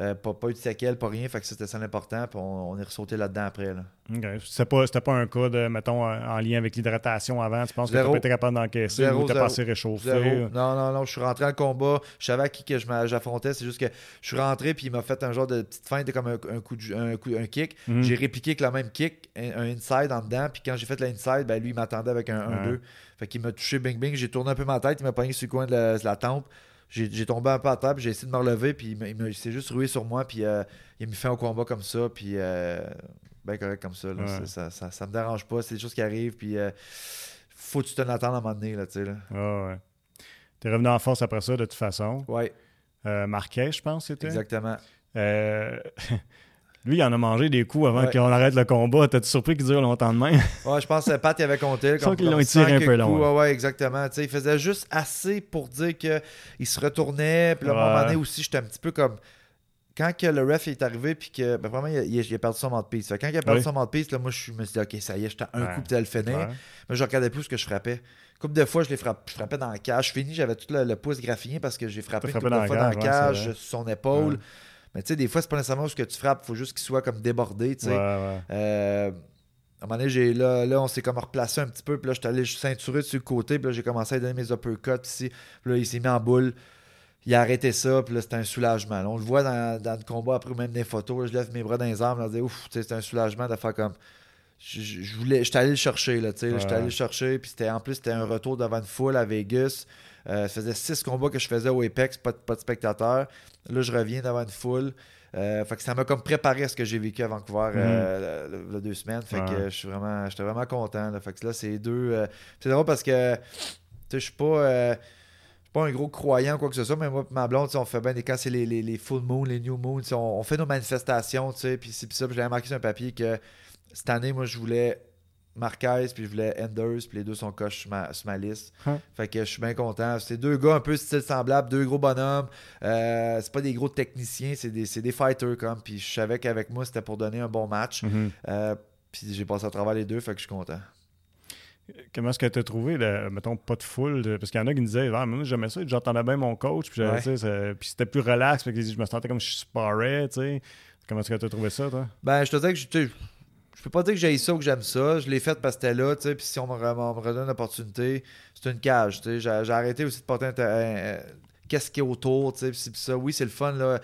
S2: Euh, pas, pas eu de séquelles, pas rien. Fait que c'était ça l'important. Puis on, on est ressauté là-dedans après. Là.
S1: C'était pas, c'était pas un cas de, mettons, en lien avec l'hydratation avant. Tu penses que
S2: Zéro.
S1: tu pas été capable d'encaisser
S2: Zéro,
S1: ou t'as
S2: zéro.
S1: passé réchauffé?
S2: Zéro. Non, non, non. Je suis rentré le combat. Je savais à qui que je j'affrontais. C'est juste que je suis rentré, puis il m'a fait un genre de petite feinte, comme un, un coup, de- un, coup- un kick.
S1: Mhm.
S2: J'ai répliqué avec le même kick, un, un inside en dedans. Puis quand j'ai fait l'inside, ben lui, il m'attendait avec un 1-2.
S1: Ouais.
S2: Fait qu'il m'a touché bing bing. J'ai tourné un peu ma tête. Il m'a pogné sur le coin de la, de la tempe. J'ai tombé un peu à puis j'ai essayé de me relever. Puis il, s'est juste roué sur moi. Puis euh, il m'a fait un combat comme ça. Puis euh, ben correct comme ça. là.
S1: Ouais.
S2: Ça, ça, ça me dérange pas. C'est des choses qui arrivent. Puis euh, faut que tu te l'attendes à un moment donné. Là, tu sais, là.
S1: Ah ouais. T'es revenu en force après ça, de toute façon.
S2: Ouais,
S1: Euh, Marquez, je pense, c'était.
S2: exactement.
S1: Lui, il en a mangé des coups avant
S2: Ouais.
S1: qu'on arrête le combat. T'es-tu surpris qu'il dure longtemps de même?
S2: Ouais, je pense que Pat il avait compté.
S1: Je qu'ils l'ont
S2: cinq
S1: un peu long, ouais.
S2: Ouais, exactement. Il faisait juste assez pour dire qu'il se retournait. Puis à un moment donné aussi, j'étais un petit peu comme. Quand que le ref est arrivé, puis que. Ben, vraiment, il a, il perdu son mouthpiece. Fait quand il a perdu
S1: Oui.
S2: son mouthpiece, là, moi, je me suis dit, OK, ça y est, j'étais un
S1: Ouais.
S2: coup, puis le finir.
S1: Ouais.
S2: Mais je regardais plus ce que je frappais. Couple de fois, je les frappe, je frappais dans la cage. Je finis, j'avais tout le, le pouce graffiné parce que j'ai frappé une
S1: frappé
S2: couple
S1: dans
S2: de fois dans la
S1: cage, ouais,
S2: sur son épaule. Mais tu sais, des fois, c'est pas nécessairement ce que tu frappes. Il faut juste qu'il soit comme débordé, tu sais.
S1: Ouais, ouais.
S2: Euh, à un moment donné, j'ai, là, là, on s'est comme replacé un petit peu. Puis là, j'étais allé ceinturer sur le côté. Puis là, j'ai commencé à donner mes uppercuts ici. Puis là, il s'est mis en boule. Il a arrêté ça. Puis là, c'était un soulagement. Là, on le voit dans, dans le combat après, même des photos. là, je lève mes bras dans les armes. Là, je dis, ouf, c'était un soulagement de faire comme. Je, je- voulais, j'étais allé le chercher. Là, tu sais, J'étais allé le chercher. Puis c'était, en plus, c'était un retour devant une foule à Vegas. Euh, ça faisait six combats que je faisais au Apex, pas de, pas de spectateurs. Là, je reviens devant une foule. Euh, fait que ça m'a comme préparé à ce que j'ai vécu à Vancouver euh, le, le deux semaines. Fait que je suis vraiment, j'étais vraiment content. Fait que là, c'est deux. euh, c'est drôle parce que je suis pas. je suis pas un gros croyant ou quoi que ce soit, mais moi ma blonde, on fait bien des quand c'est les, les, les full moon, les new moon, on, on fait nos manifestations, tu sais, puis ça, j'avais marqué sur un papier que cette année, moi, je voulais Marquez, puis je voulais Enders, puis les deux sont coches sur ma, sur ma liste.
S1: Huh.
S2: Fait que je suis bien content. C'est deux gars un peu style semblable, deux gros bonhommes. Euh, c'est pas des gros techniciens, c'est des, des fighters comme. Puis je savais qu'avec moi, c'était pour donner un bon match.
S1: Mhm.
S2: Euh, puis j'ai passé à travers les deux, fait que je suis content.
S1: Comment est-ce que tu as trouvé, le, mettons, pas de foule? de- parce qu'il y en a qui me disaient, ah, moi, j'aimais ça, j'entendais bien mon coach, puis,
S2: Ouais.
S1: c'était plus relax, fait que je me sentais comme je sparrais, tu sais. Comment est-ce que tu as trouvé ça, toi?
S2: Ben, je te dis que je, je peux pas dire que j'aille ça ou que j'aime ça. Je l'ai fait parce que c'était là, tu sais. Puis si on me, re- on me redonne l'opportunité, c'est une cage, tu sais. J'ai, j'ai arrêté aussi de porter un, un- qu'est-ce qui est autour, tu sais. Ça, oui, c'est le fun, là,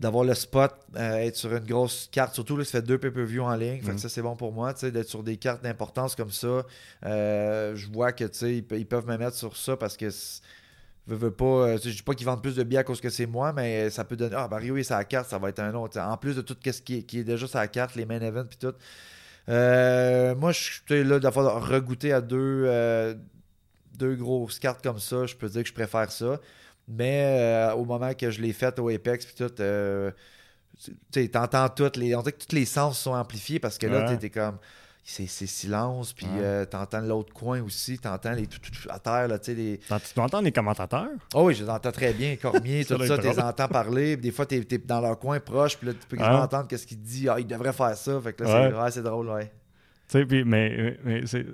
S2: d'avoir le spot, euh, être sur une grosse carte. Surtout, là, ça fait deux pay-per-view en ligne. Fait
S1: Mhm.
S2: que ça, c'est bon pour moi, tu sais, d'être sur des cartes d'importance comme ça. Euh, je vois que, tu sais, ils, pe- ils peuvent me mettre sur ça parce que. Veux, veux pas, euh, tu je dis pas qu'ils vendent plus de billets à cause que c'est moi, mais ça peut donner. Ah, Mario est sa carte, ça va être un autre. En plus de tout ce qui est, qui est déjà la carte, les main events puis tout. Euh, moi, je suis là d'avoir regoûté à deux, euh, deux grosses cartes comme ça. Je peux dire que je préfère ça. Mais euh, au moment que je l'ai fait au Apex puis tout, euh, tu sais, t'entends toutes les. On dirait que tous les sens sont amplifiés parce que là,
S1: Ouais.
S2: t'es- t'es comme. C'est c'est silence, puis euh, t'entends l'autre coin aussi, t'entends les tout, tout, tout à terre, là, tu sais, les,
S1: Tu entends les commentateurs?
S2: Oh oui, je les entends très bien, Cormier, tout ça, tu les entends parler. puis Des fois, tu es, dans leur coin proche, puis là, tu peux
S1: Ah.
S2: entendre qu'est-ce qu'il dit. Ah, il devrait faire ça. Fait que là, c'est
S1: Ouais.
S2: c'est drôle, ouais.
S1: Tu sais, puis, mais, mais c'est.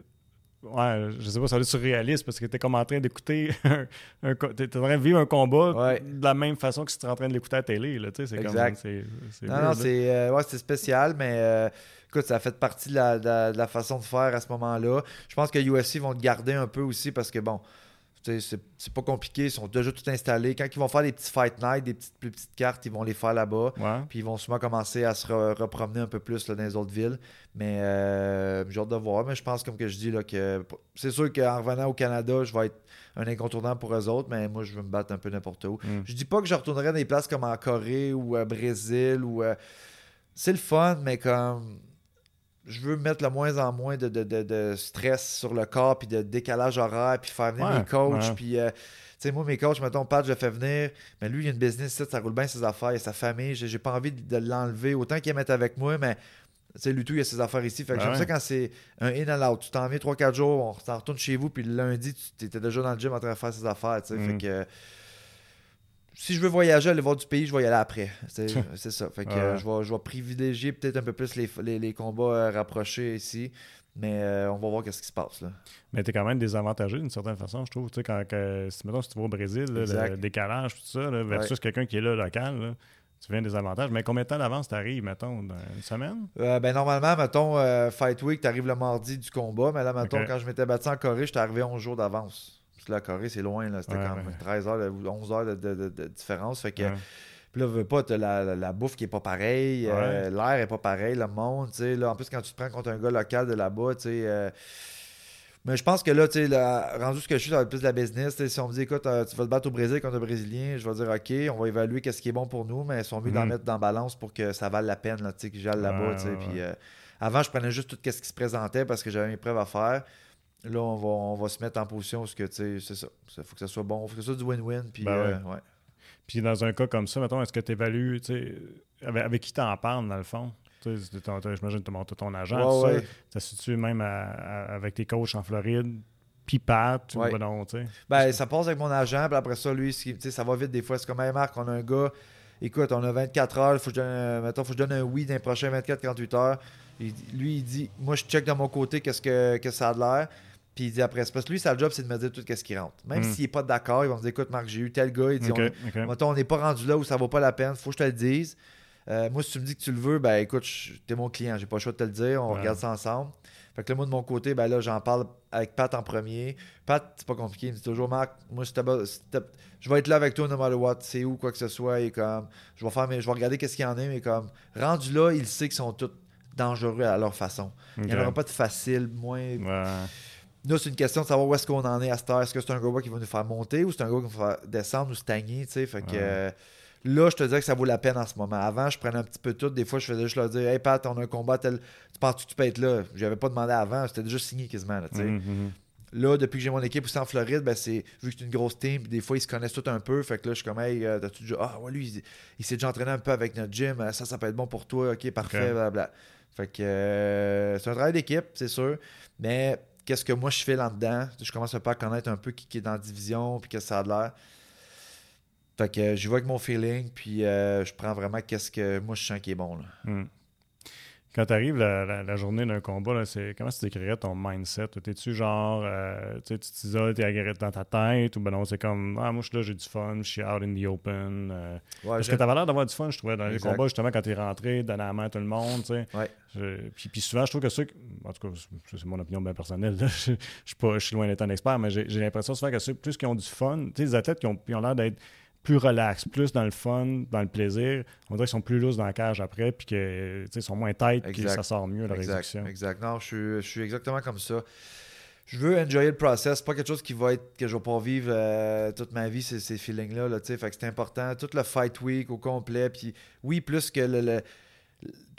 S1: Ouais, je sais pas, ça doit être surréaliste parce que t'es comme en train d'écouter un, t'es en train de vivre un combat
S2: Ouais.
S1: de la même façon que si t'es en train de l'écouter à la télé, là, tu sais, c'est comme... C'est, c'est
S2: Non,
S1: weird,
S2: non, c'est euh, ouais, c'était spécial, mais euh, écoute, ça a fait partie de la, de la- de la façon de faire à ce moment-là. Je pense que UFC vont le garder un peu aussi parce que, bon, c'est pas compliqué, ils sont déjà tout installés. Quand ils vont faire des petits fight night, des petites, plus petites cartes, ils vont les faire là-bas.
S1: Ouais.
S2: Puis ils vont souvent commencer à se re- repromener un peu plus là, dans les autres villes. Mais euh, j'ai hâte de voir. Mais je pense, comme que je dis, là, que c'est sûr qu'en revenant au Canada, je vais être un incontournable pour eux autres, mais moi, je veux me battre un peu n'importe où.
S1: Mm.
S2: Je dis pas que je retournerai dans des places comme en Corée ou au Brésil. ou euh, C'est le fun, mais comme je veux mettre le moins en moins de, de- de- de stress sur le corps, puis de décalage horaire, puis faire venir
S1: Ouais,
S2: mes coachs,
S1: ouais.
S2: puis... euh, tu sais, moi, mes coachs, mettons, Pat, je le fais venir, mais lui, il a une business, ça, ça roule bien ses affaires, il a sa famille, j'ai pas envie de, l'enlever, autant qu'il aime être avec moi, mais, tu sais, lui, tout, il a ses affaires ici. Fait que
S1: Ouais,
S2: j'aime ça quand c'est un in and out. Tu t'en viens 3-4 jours, on s'en retourne chez vous, puis le lundi, tu étais déjà dans le gym en train de faire ses affaires, tu sais.
S1: Mm.
S2: Fait que si je veux voyager, aller voir du pays, je vais y aller après. C'est ça. Fait que
S1: Ouais.
S2: euh, je, vais, je vais privilégier peut-être un peu plus les, les, les combats euh, rapprochés ici. Mais euh, on va voir qu'est-ce qui se passe. Là.
S1: Mais t'es quand même désavantagé d'une certaine façon, je trouve. Tu sais, quand, que- si, mettons, si tu vas au Brésil, là, le décalage, tout ça, là, versus quelqu'un qui est là local, là, tu viens des avantages. Mais combien de temps d'avance t'arrives, mettons, dans une semaine?
S2: Euh, ben normalement, mettons, euh, Fight Week, t'arrives le mardi du combat. Mais là, mettons, quand je m'étais battu en Corée, j'étais arrivé 11 jours d'avance. Que la Corée, c'est loin. là. C'était
S1: Ouais,
S2: quand
S1: ouais.
S2: même 13 heures ou 11 heures de, de- de- de différence. Fait que
S1: Ouais.
S2: Puis là, veux pas, t'as la, la, la bouffe qui est pas pareille, euh, l'air est pas pareil, le monde, tu sais. Là, en plus, quand tu te prends contre un gars local de là-bas, tu sais. euh, Mais je pense que là, tu sais, là, rendu ce que je suis, ça va être plus de la business. Si on me dit, écoute, euh, tu vas te battre au Brésil contre un Brésilien, je vais dire, OK, on va évaluer qu'est-ce qui est bon pour nous, mais ils sont mieux d'en
S1: Mhm.
S2: mettre dans la balance pour que ça vale la peine, là, tu sais, j'aille là-bas,
S1: Ouais,
S2: tu sais.
S1: ouais,
S2: Puis
S1: ouais.
S2: avant, je prenais juste tout ce qui se présentait parce que j'avais mes preuves à faire. Là, on va, on va se mettre en position parce que, tu sais, c'est ça. Il faut que ça soit bon, faut que ça soit du win-win. Puis,
S1: Ben
S2: euh,
S1: ouais.
S2: ouais.
S1: Puis dans un cas comme ça, mettons, est-ce que tu évalues, tu sais, avec, avec qui t'en parles, dans le fond? Tu J'imagine que tu montes ton agent,
S2: Ouais,
S1: ça. Situe même à- à- avec tes coachs en Floride, puis Pat,
S2: Ouais.
S1: ben non, tu sais.
S2: Ben, ça passe avec mon agent, puis après ça, lui, tu ça va vite des fois. C'est comme, hey, Marc, on a un gars, écoute, on a 24 heures, faut que je donne, mettons, faut que je donne un oui dans les prochains 24-48 heures. Il lui, il dit, moi, je check de mon côté qu'est-ce que, que ça a de l'air. Puis il dit après, c'est parce que lui, sa job, c'est de me dire tout ce qui rentre. Même
S1: Mm.
S2: s'il n'est pas d'accord, il va me dire, écoute, Marc, j'ai eu tel gars. Il dit,
S1: Ok,
S2: on- n'est pas rendu là où ça vaut pas la peine, faut que je te le dise. Euh, moi, si tu me dis que tu le veux, ben écoute, t'es mon client, j'ai pas le choix de te le dire, on
S1: Ouais.
S2: regarde ça ensemble. Fait que là, moi, de mon côté, ben là, j'en parle avec Pat en premier. Pat, c'est pas compliqué, il me dit toujours, Marc, moi, si je vais être là avec toi no matter what, c'est où, quoi que ce soit, et comme, je vais faire, mes- je vais regarder qu'est-ce qu'il y en a, mais comme, rendu là, il sait qu'ils sont tous dangereux à leur façon. Il n'y en aura pas de facile, moins.
S1: Ouais.
S2: Là, c'est une question de savoir où est-ce qu'on en est à cette heure. Est-ce que c'est un gars qui va nous faire monter ou c'est un gars qui va nous faire descendre ou stagner, tu sais? Fait que.
S1: Ouais.
S2: euh, Là, je te dirais que ça vaut la peine en ce moment. Avant, je prenais un petit peu tout. Des fois, je faisais juste leur dire Hey Pat, on a un combat, tel... tu penses que tu peux être là? Je n'avais pas demandé avant, c'était déjà signé quasiment. Là,
S1: Mhm, mhm.
S2: Là, depuis que j'ai mon équipe aussi en Floride, ben c'est, vu que c'est une grosse team, puis des fois ils se connaissent tous un peu. Fait que là, je suis comme, hey, euh, t'as-tu déjà. Ah, ouais, lui, il, il s'est déjà entraîné un peu avec notre gym. euh, Ça, ça peut être bon pour toi. Ok, parfait,
S1: Ok.
S2: blablabla. Fait que euh, c'est un travail d'équipe, c'est sûr. Mais qu'est-ce que moi je fais là-dedans Je commence à connaître un peu qui, est dans la division, puis que ça a de l'air. Fait que je vais avec mon feeling, puis euh, je prends vraiment qu'est-ce que moi je sens qui est bon. Là.
S1: Hmm. Quand tu arrives la, la- la journée d'un combat, là, c'est, comment tu décrirais ton mindset? T'es-tu genre, euh, tu t'isoles, t'es agressé dans ta tête, ou ben non, c'est comme, ah, moi je suis là, j'ai du fun, je suis out in the open. euh.
S2: Ouais,
S1: parce que t'avais l'air d'avoir du fun, je trouvais, dans les combats, justement, quand t'es rentré, donner la main à tout le monde, tu sais.
S2: Ouais.
S1: Puis, puis souvent, je trouve que ceux, en tout cas, c'est mon opinion bien personnelle, là. je, je suis pas, je suis loin d'être un expert, mais j'ai, j'ai l'impression souvent que ceux plus qui ont du fun, tu sais, les athlètes qui ont, qui ont l'air d'être plus relax, plus dans le fun, dans le plaisir, on dirait qu'ils sont plus lousses dans la cage après, puis que, tu sais, ils sont moins tête, puis ça sort mieux, leur
S2: Exact. Non, je suis, je suis exactement comme ça. Je veux enjoyer le process. C'est pas quelque chose qui va être que je vais pas vivre euh, toute ma vie, ces, ces feelings-là. Là, fait que c'est important. Tout le fight week au complet. Puis oui, plus que le- le-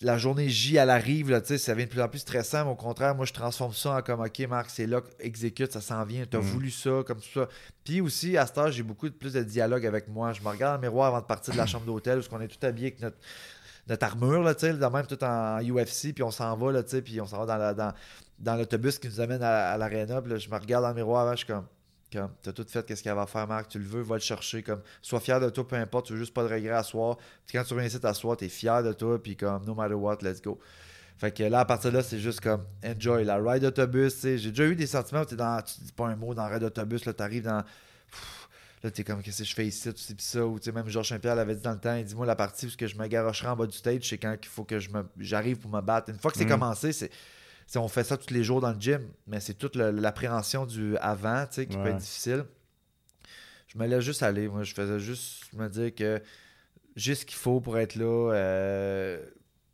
S2: la journée J, elle arrive, là, ça devient de plus en plus stressant. Mais au contraire, moi, je transforme ça en comme OK, Marc, c'est là, exécute, ça s'en vient. Tu as
S1: Mhm.
S2: voulu ça, comme ça. Puis aussi, à cette heure, j'ai beaucoup de- plus de dialogue avec moi. Je me regarde dans le miroir avant de partir de la chambre d'hôtel, où on est tout habillé avec notre notre armure, là, tu sais, de même tout en UFC, puis on s'en va, là, tu sais, puis on s'en va dans, la- dans, dans l'autobus qui nous amène à, à l'aréna, puis là, je me regarde dans le miroir avant, je suis comme, comme t'as tout fait, qu'est-ce qu'elle va faire, Marc, tu le veux, va le chercher, comme, sois fier de toi, peu importe, tu veux juste pas de regret à soir, puis quand tu reviens ici t'asseoir, t'es fier de toi, puis comme, no matter what, let's go. Fait que là, à partir de là, c'est juste comme, enjoy, la ride d'autobus, sais, j'ai déjà eu des sentiments où t'es dans, tu dis pas un mot dans ride d'autobus, là, t'arrives dans... Pff, Là, t'es comme, qu'est-ce que je fais ici, tout ci, pis ça. Ou, tu sais, même Georges Saint-Pierre l'avait dit dans le temps, il dit, moi, la partie où ce que je me garocherai en bas du stage, c'est quand il faut que je me, j'arrive pour me battre. Une fois que c'est
S1: Mhm.
S2: commencé, c'est- on fait ça tous les jours dans le gym, mais c'est toute l'appréhension du avant, qui peut être difficile. Je me laisse juste aller. Moi, je faisais juste me dire que j'ai ce qu'il faut pour être là. Euh,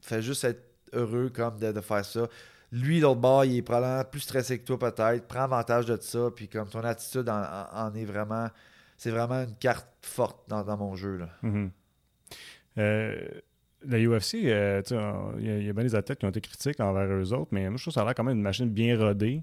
S2: fais juste être heureux comme de, de faire ça. Lui, l'autre bord, il est probablement plus stressé que toi, peut-être. Prends avantage de ça. Puis comme ton attitude en, est vraiment. C'est vraiment une carte forte dans, dans mon jeu. Là.
S1: Mhm. Euh, la UFC, euh, il y, a- il y a bien des athlètes qui ont été critiques envers eux autres, mais moi, je trouve que ça a l'air quand même une machine bien rodée.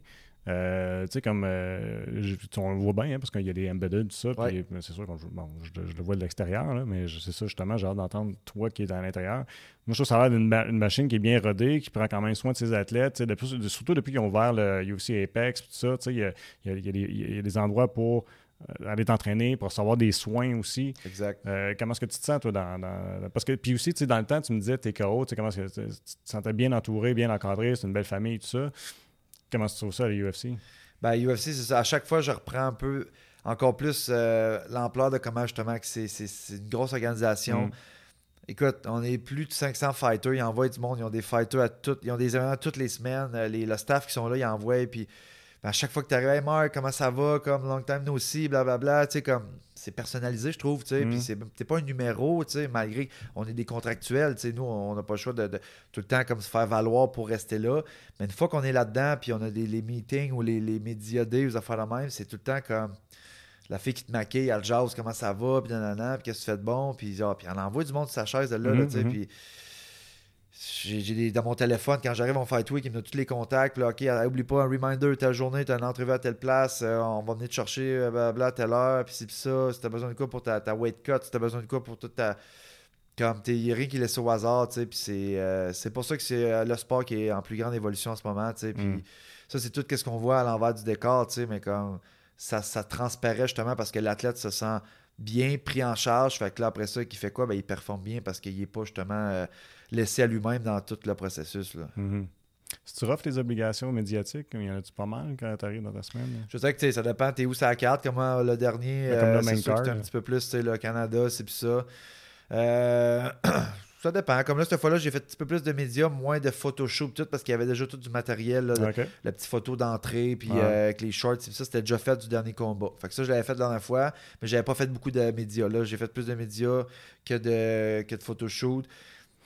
S1: Euh, tu sais, comme euh, je- on le voit bien, hein, parce qu'il y a des embedded, tout ça.
S2: Ouais.
S1: mais c'est sûr que bon, je, je le vois de l'extérieur, mais c'est ça, justement, j'ai hâte d'entendre toi qui es à l'intérieur. Moi, je trouve que ça a l'air d'une ma- une machine qui est bien rodée, qui prend quand même soin de ses athlètes. surtout depuis qu'ils ont ouvert le UFC Apex, tout ça, tu sais, il y a, y a- il y a des- endroits pour aller t'entraîner, pour recevoir des soins aussi.
S2: Exact.
S1: Euh, comment est-ce que tu te sens, toi, dans, dans- Parce que, puis aussi, tu sais, dans le temps, tu me disais, t'es KO, tu sais, comment est-ce que tu te sentais bien entouré, bien encadré, c'est une belle famille, tout ça. Comment tu trouves ça, la UFC?
S2: Ben, UFC, c'est ça. À chaque fois, je reprends un peu encore plus euh, l'ampleur de comment justement que c'est, c'est- c'est une grosse organisation.
S1: Mm.
S2: Écoute, on est plus de 500 fighters. Ils envoient du monde. Ils ont des fighters à toutes. Ils ont des événements toutes les semaines. Euh, Les, le staff qui sont là, ils envoient. Puis à chaque fois que tu arrives, hey Marc, comment ça va? Comme long time no see, blablabla. Tu sais, comme c'est personnalisé, je trouve. Tu sais,
S1: Mm.
S2: Puis c'est, t'es pas un numéro, tu sais, malgré qu'on est des contractuels. Tu sais, nous, on n'a pas le choix de, de tout le temps comme se faire valoir pour rester là. Mais une fois qu'on est là-dedans, puis on a des, les meetings ou les, les médias day ou des affaires de même, c'est tout le temps comme la fille qui te maquille, elle jase comment ça va, puis nanana, puis qu'est-ce que tu fais de bon, puis, ah, puis elle envoie du monde sur sa chaise là, là,
S1: Mhm,
S2: tu sais,
S1: mhm.
S2: puis j'ai dans mon téléphone, quand j'arrive en Fight Week, il me donne tous les contacts, là, ok, euh, oublie pas un reminder, telle journée, t'as une entrevue à telle place, euh, on va venir te chercher, euh, blablabla, à telle heure, puis c'est ça, si t'as besoin de quoi pour ta, ta weight cut, si t'as besoin de quoi pour toute ta... Comme, t'es rien qui laisse au hasard, tu sais, puis c'est euh, c'est pour ça que c'est euh, le sport qui est en plus grande évolution en ce moment, tu sais, puis
S1: Mm.
S2: ça, c'est tout ce qu'on voit à l'envers du décor, tu sais, mais comme ça, ça transparaît justement parce que l'athlète se sent bien pris en charge. Fait que là, après ça, qu'il fait quoi? Ben, il performe bien parce qu'il n'est pas justement euh, laissé à lui-même dans tout le processus. Là.
S1: Mhm. Si tu offres tes obligations médiatiques, il y en a-tu pas mal quand tu arrives dans ta semaine?
S2: Je sais que ça dépend, t'es où sur la carte, comment le dernier,
S1: Ben, comme
S2: euh, c'est sûr que un petit peu plus, le Canada, c'est puis ça. Euh, ça dépend. Comme là, cette fois-là, j'ai fait un petit peu plus de médias, moins de photoshoots, tout, parce qu'il y avait déjà tout du matériel, là, la petite photo d'entrée, puis
S1: Ouais.
S2: euh, avec les shorts, puis ça, c'était déjà fait du dernier combat. Fait que ça, je l'avais fait la dernière fois, mais j'avais pas fait beaucoup de médias. Là, j'ai fait plus de médias que de, que de photoshoot.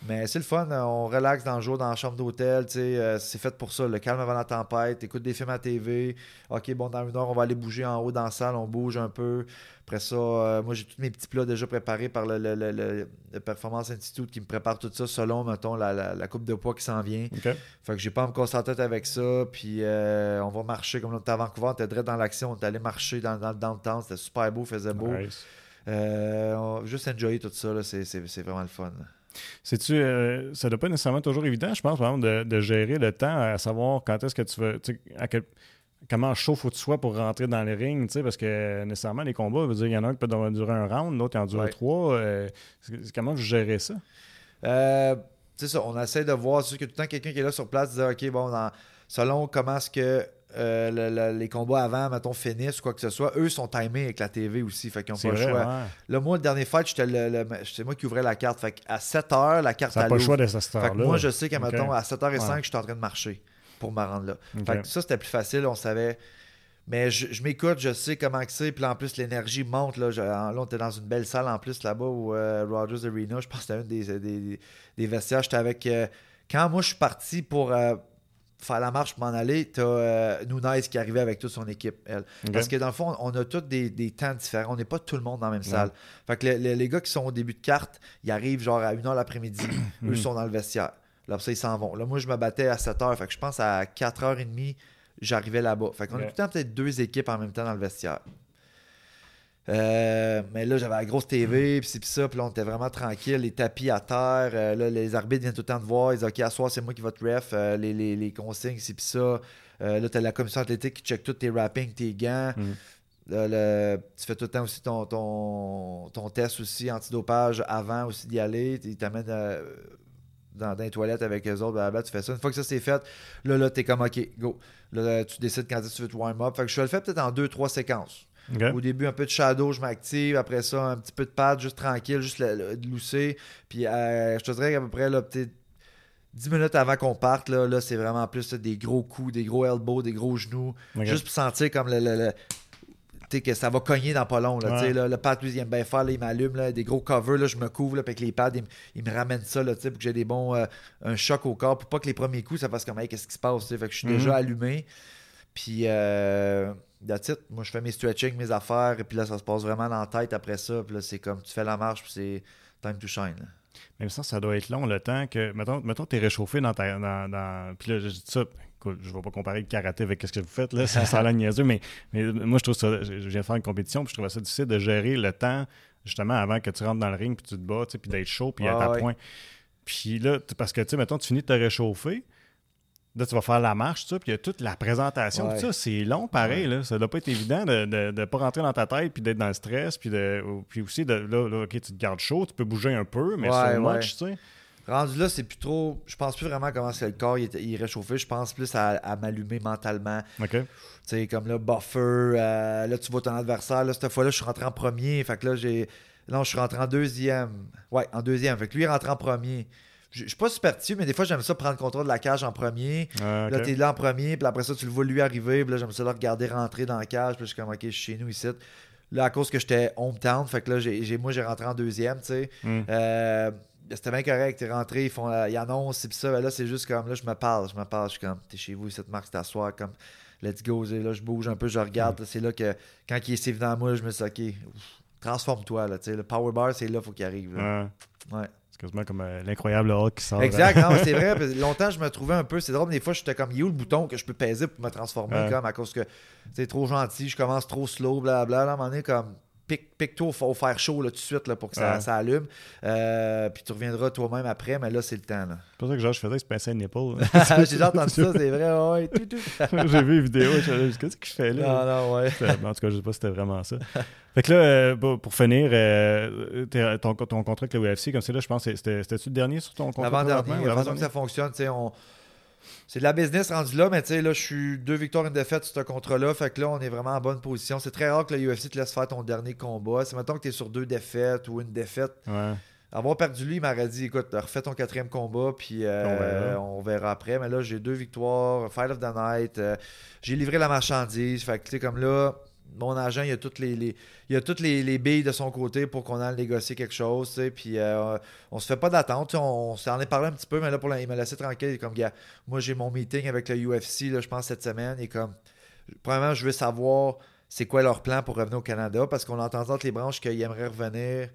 S2: Mais c'est le fun, on relaxe dans le jour, dans la chambre d'hôtel, euh, c'est fait pour ça, le calme avant la tempête, écoute des films à TV, ok, bon, dans une heure, on va aller bouger en haut dans la salle, on bouge un peu. Après ça, euh, moi, j'ai tous mes petits plats déjà préparés par le, le, Performance Institute qui me prépare tout ça selon, mettons, la, coupe de poids qui s'en vient. Fait que j'ai pas encore me tête avec ça, puis euh, on va marcher, comme était à Vancouver, on était direct dans l'action, on est allé marcher dans, dans le downtown, c'était super beau, faisait beau. juste enjoyer tout ça, c'est vraiment le fun.
S1: C'est-tu, euh, ça doit pas nécessairement toujours évident, je pense, par exemple, de, gérer le temps, à savoir quand est-ce que tu veux, à comment chaud faut que tu sois pour rentrer dans les rings, parce que nécessairement, les combats, veut dire, il y en a un qui peut durer un round, l'autre en dure trois. Euh, comment vous gérez ça?
S2: Euh, c'est ça, on essaie de voir, c'est que tout le temps, quelqu'un qui est là sur place dit, OK, bon, selon comment est-ce que euh, les combats avant, mettons, finissent ou quoi que ce soit, eux sont timés avec la TV aussi. Fait qu'ils n'ont pas le choix. Là, moi, le dernier fight, c'est moi qui ouvrais la carte. Fait à 7h, la carte
S1: Ça pas le choix de cette heure-là.
S2: Moi, je sais qu'à à 7h05, je suis en train de marcher pour me rendre là. Fait que ça, c'était plus facile. On savait. Mais je, m'écoute, je sais comment c'est. Puis en plus, l'énergie monte. Là, là, on était dans une belle salle en plus là-bas où euh, Rogers Arena. Je pense que c'était un des, des, des, vestiaires. J'étais avec. Euh, quand moi, je suis parti pour faire la marche pour m'en aller, tu as euh, Nunez qui arrivait avec toute son équipe, elle. Parce que dans le fond, on a tous des, temps différents. On n'est pas tout le monde dans la même salle. Fait que les, gars qui sont au début de carte, ils arrivent genre à 1h l'après-midi. Eux sont dans le vestiaire. Là, ça, ils s'en vont. Là, moi, je me battais à 7h. Fait que je pense à 4h30, j'arrivais là-bas. Fait qu'on a tout le temps peut-être deux équipes en même temps dans le vestiaire. Euh, mais là, j'avais la grosse TV, puis c'est ça, puis là, on était vraiment tranquille, les tapis à terre. Euh, là, les arbitres viennent tout le temps de voir. Ils disent OK, à soir, c'est moi qui vote ref. Euh, les, les, les, consignes, c'est puis ça. là, tu as la commission athlétique qui check tous tes wrappings, tes gants. Mm. tu fais tout le temps aussi ton, ton, ton test aussi antidopage avant aussi d'y aller. Ils t'amènent dans, dans, les toilettes avec eux autres, blablabla, tu fais ça. Une fois que ça c'est fait, là, là, t'es comme OK, go. Là, tu décides quand tu veux te warm up. Fait que je le fais peut-être en deux, trois séquences. Au début, un peu de shadow, je m'active. Après ça, un petit peu de pad, juste tranquille, juste le, de lousser. Puis euh, je te dirais qu'à peu près, là, peut-être 10 minutes avant qu'on parte, là, là c'est vraiment plus des gros coups, des gros elbows, des gros genoux. Juste pour sentir comme le, que ça va cogner dans pas long. Là, le pad, lui, il aime bien faire, il m'allume, des gros covers, là, je me couvre, là, avec les pads, il, me ramène ça là, pour que j'ai des bons, euh, un choc au corps, pour pas que les premiers coups, ça fasse comme, hey, qu'est-ce qui se passe, fait que je suis déjà mhm. allumé. Puis, euh, Moi, je fais mes stretching, mes affaires, et puis là, ça se passe vraiment dans la tête après ça. Puis là, c'est comme tu fais la marche, puis c'est time to shine.
S1: Même ça, ça doit être long le temps que. Mettons, mettons tu es réchauffé dans ta. Dans, Puis là, je dis ça. Écoute, je ne vais pas comparer le karaté avec ce que vous faites, là, ça sent niaiseux, mais, mais moi, je trouve ça. Je viens de faire une compétition, puis je trouve ça difficile de gérer le temps, justement, avant que tu rentres dans le ring, puis tu te bats, puis d'être chaud, puis à ta point. Puis là, parce que, tu sais, mettons, tu finis de te réchauffer, Là, tu vas faire la marche, ça, puis il y a toute la présentation. Tout ça, c'est long, pareil. Là. Ça doit pas être évident de ne pas rentrer dans ta tête, puis d'être dans le stress, puis, de, puis aussi, de, là, là, OK, tu te gardes chaud, tu peux bouger un peu, mais c'est much, tu sais.
S2: Rendu là, c'est plus trop. Je pense plus vraiment comment c'est le corps, il est, réchauffé. Je pense plus à, m'allumer mentalement.
S1: OK. Tu
S2: sais, comme là, buffer. Euh, là, tu vois ton adversaire. Là, cette fois-là, je suis rentré en premier. Fait que là, j'ai. Non, je suis rentré en deuxième. Ouais, en deuxième. Fait que lui, il est rentré en premier je suis pas superstitieux, mais des fois, j'aime ça prendre le contrôle de la cage en premier. Ah, là, tu es là en premier, puis après ça, tu le vois lui arriver, puis là, j'aime ça le regarder rentrer dans la cage, puis je suis comme, OK, je suis chez nous ici. Là, à cause que j'étais hometown, fait que là, j'ai, moi, j'ai rentré en deuxième, tu sais. Hmm. Euh, c'était bien correct, t'es rentré, ils font, euh, ils annoncent, puis ça, ben là, c'est juste comme, là, je me parle, je me parle, je suis comme, t'es chez vous, cette marque, c'est t'asseoir, comme, let's go, là, je bouge un peu, je regarde, hmm. c'est là que, quand il est devant moi, je me dis, OK, transforme-toi, là, tu sais, le power bar, c'est là, faut qu'il arrive,
S1: Ouais. C'est quasiment comme euh, l'incroyable Hulk qui sort.
S2: Exact, c'est vrai. Longtemps, je me trouvais un peu. C'est drôle, des fois, j'étais comme, il y a où le bouton que je peux peser pour me transformer, comme à cause que c'est trop gentil, je commence trop slow, blablabla. Là, à un moment donné, comme, pique-toi au, faire chaud là, tout de suite là, pour que ça, ça allume. Euh, puis tu reviendras toi-même après, mais là, c'est le temps.
S1: C'est pour ça que genre, je faisais, se pincer une épaule.
S2: J'ai déjà entendu ça, c'est vrai. Ouais,
S1: J'ai vu une vidéo, je me qu'est-ce que je fais là?
S2: Non, non, ouais.
S1: En tout cas, je sais pas si c'était vraiment ça. Fait que là, euh, pour finir, euh, ton, ton, contrat avec le UFC, comme c'est là, je pense, c'était-tu le dernier sur ton contrat?
S2: L'avant-dernier. La façon que ça fonctionne, tu sais, on c'est de la business rendu là, mais tu sais, là, je suis deux victoires, une défaite sur ce contrat-là. Fait que là, on est vraiment en bonne position. C'est très rare que le UFC te laisse faire ton dernier combat. C'est maintenant que tu es sur deux défaites ou une défaite. Avoir perdu lui, il m'aurait dit écoute, refais ton quatrième combat, puis euh, on, verra. après. Mais là, j'ai deux victoires, Fight of the Night. Euh, j'ai livré la marchandise. Fait que tu sais, comme là, mon agent, il a toutes les, billes de son côté pour qu'on aille négocier quelque chose. Tu sais, puis euh, on se fait pas d'attente. On, s'en est parlé un petit peu, mais là, pour il m'a laissé tranquille. Comme, gars, moi, j'ai mon meeting avec le UFC, je pense, cette semaine. Et comme, premièrement, je veux savoir c'est quoi leur plan pour revenir au Canada parce qu'on entend entre les branches qu'ils aimeraient revenir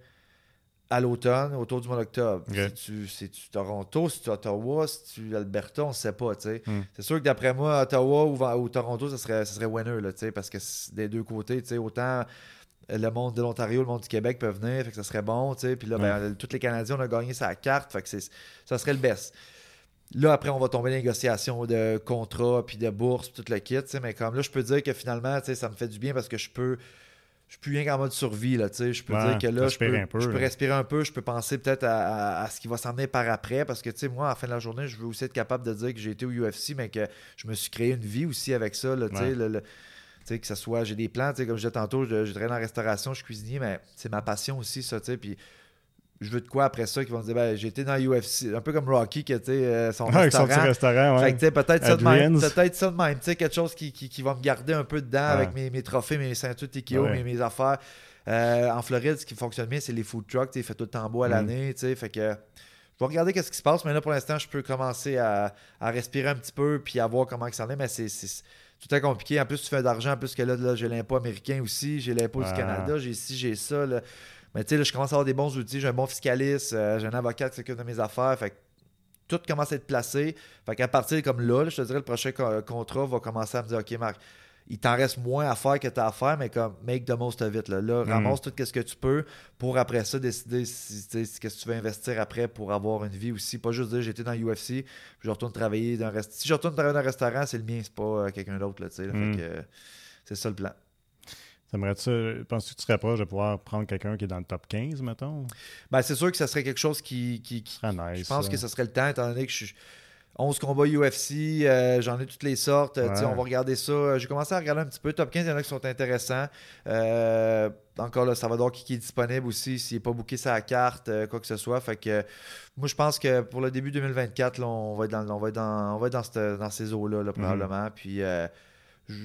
S2: à l'automne, autour du mois d'octobre. C'est-tu Toronto, c'est-tu Ottawa, c'est-tu Alberta, on ne sait pas. Hmm. C'est sûr que d'après moi, Ottawa ou, Toronto, ce serait, ça serait winner, là, parce que des deux côtés, autant le monde de l'Ontario, le monde du Québec peuvent venir, fait que ça serait bon. Puis là, ben, tous les Canadiens, on a gagné sa carte, fait que ça serait le best. Là, après, on va tomber dans les négociations de contrat, puis de bourse, puis tout le kit. Mais comme là, je peux dire que finalement, ça me fait du bien parce que je peux je suis plus bien qu'en mode survie. Là, je peux dire que là, je peux, je peux, respirer un peu, je peux penser peut-être à, ce qui va s'en par après. Parce que moi, à la fin de la journée, je veux aussi être capable de dire que j'ai été au UFC, mais que je me suis créé une vie aussi avec ça. Là, que ce soit, j'ai des plans, comme je disais tantôt, je, je travaille dans la restauration, je suis cuisinier, mais c'est ma passion aussi, ça. Puis je veux de quoi après ça qui vont dire ben, j'ai été dans UFC un peu comme Rocky qui était euh, son restaurant, son
S1: restaurant ouais.
S2: peut-être ça de même peut-être ça de même quelque chose qui, qui, va me garder un peu dedans avec mes, mes, trophées mes ceintures TKO mes, mes affaires euh, en Floride ce qui fonctionne bien c'est les food trucks il fait tout le temps beau à mm. l'année fait que je vais regarder qu'est-ce qui se passe mais là pour l'instant je peux commencer à, à, respirer un petit peu puis à voir comment ça en est mais c'est tout est compliqué. En plus, tu fais d'argent. En plus que là, là j'ai l'impôt américain aussi. J'ai l'impôt du Canada. J'ai ci, j'ai ça. Là. Mais tu sais, je commence à avoir des bons outils. J'ai un bon fiscaliste, euh, j'ai un avocat qui s'occupe de mes affaires. Fait tout commence à être placé. Fait qu'à partir comme là, je te dirais, le prochain contrat va commencer à me dire OK, Marc, il t'en reste moins à faire que tu as à faire, mais comme make the most of it. Là, là mm. ramasse tout ce que tu peux pour après ça décider si, qu'est-ce que tu veux investir après pour avoir une vie aussi. Pas juste dire j'étais dans l'UFC, puis je retourne travailler dans un restaurant. Si je retourne travailler dans un restaurant, c'est le mien, c'est pas euh, quelqu'un d'autre. Mm. c'est ça le plan.
S1: T'aimerais-tu, penses-tu que tu serais proche de pouvoir prendre quelqu'un qui est dans le top 15, mettons?
S2: Ben, c'est sûr que ça serait quelque chose qui. qui, je pense que ce serait le temps, étant donné que je suis. 11 combats UFC, euh, j'en ai toutes les sortes. On va regarder ça. J'ai commencé à regarder un petit peu. Top 15, il y en a qui sont intéressants. Euh, encore là, Salvador qui est disponible aussi s'il n'est pas booké sa carte, euh, quoi que ce soit. Fait que moi, je pense que pour le début 2024, on va être dans, on va être dans, on va être dans, ces eaux-là, mhm. probablement. Puis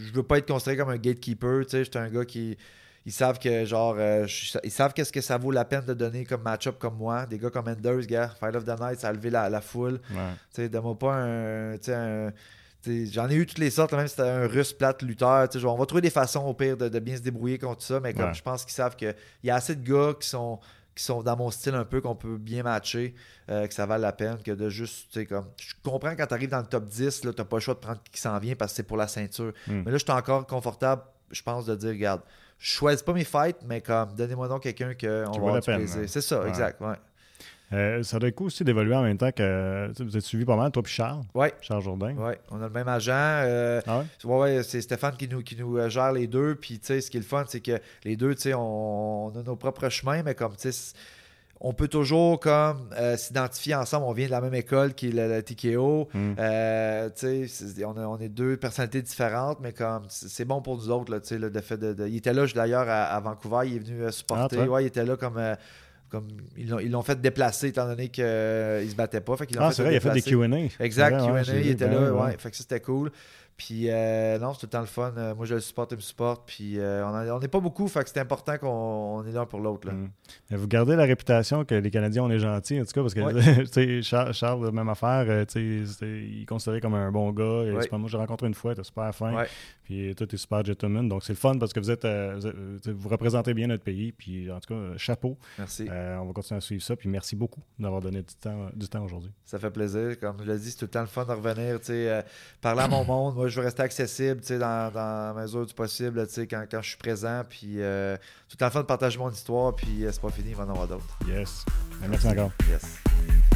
S2: je veux pas être considéré comme un gatekeeper. Tu sais, j'étais un gars qui. Ils savent que, genre, euh, ils savent qu'est-ce que ça vaut la peine de donner comme match-up comme moi. Des gars comme Enders, gars, Fight of the Night, ça a levé la, foule. Tu sais, donne-moi pas un. J'en ai eu toutes les sortes, même si c'était un russe plate lutteur. On va trouver des façons au pire de, bien se débrouiller contre ça, mais comme je pense qu'ils savent qu'il y a assez de gars qui sont qui sont dans mon style un peu, qu'on peut bien matcher, euh, que ça vale la peine, que de juste, tu sais, comme. Je comprends quand tu arrives dans le top 10, tu n'as pas le choix de prendre qui s'en vient parce que c'est pour la ceinture. Hmm. Mais là, je suis encore confortable, je pense, de dire, regarde, je choisis pas mes fights, mais comme, donnez-moi donc quelqu'un qu'on va avoir du plaisir. C'est ça, exact, ouais.
S1: Euh, ça doit être cool aussi d'évoluer en même temps que vous êtes suivi pas mal, toi puis Charles.
S2: Oui.
S1: Charles Jourdain.
S2: Oui, on a le même agent. Euh, ah ouais? c'est Stéphane qui nous, qui nous euh, gère les deux. Puis, tu sais, ce qui est le fun, c'est que les deux, tu sais, on, on, a nos propres chemins, mais comme, tu sais, on peut toujours comme euh, s'identifier ensemble. On vient de la même école qui est la, TKO. Hmm. Euh, on, est deux personnalités différentes, mais comme c'est bon pour nous autres. Là, le fait de, il était là d'ailleurs à, Vancouver. Il est venu euh, supporter. Ah, ouais, il était là comme. Comme ils l'ont fait déplacer étant donné qu'il ne se battait pas. Fait
S1: ah, c'est vrai, il a fait des QA.
S2: Exact, QA, il était là. Ouais, fait que ça, c'était cool. Puis euh, non, c'est tout le temps le fun. Euh, moi, je le supporte, il me supporte. Puis euh, on n'est pas beaucoup, fait que c'est important qu'on est l'un pour l'autre.
S1: Mm. Vous gardez la réputation que les Canadiens, on est gentils, en tout cas, parce que Charles, Charles, même affaire, il est considéré comme un bon gars. moi, j'ai rencontré une fois, il était super fin. Puis toi, tu es super gentleman. Donc, c'est le fun parce que vous êtes, vous, représentez bien notre pays. Puis en tout cas, chapeau.
S2: Merci.
S1: on va continuer à suivre ça. Puis merci beaucoup d'avoir donné du temps, du temps aujourd'hui.
S2: Ça fait plaisir. Comme je l'ai dit, c'est tout le temps le fun de revenir, parler à mon monde je veux rester accessible dans, dans la mesure du possible quand, quand je suis présent. Puis euh, tout le temps de partager mon histoire. Puis euh, c'est pas fini, il va en avoir d'autres.
S1: Yes. Merci encore.
S2: Yes.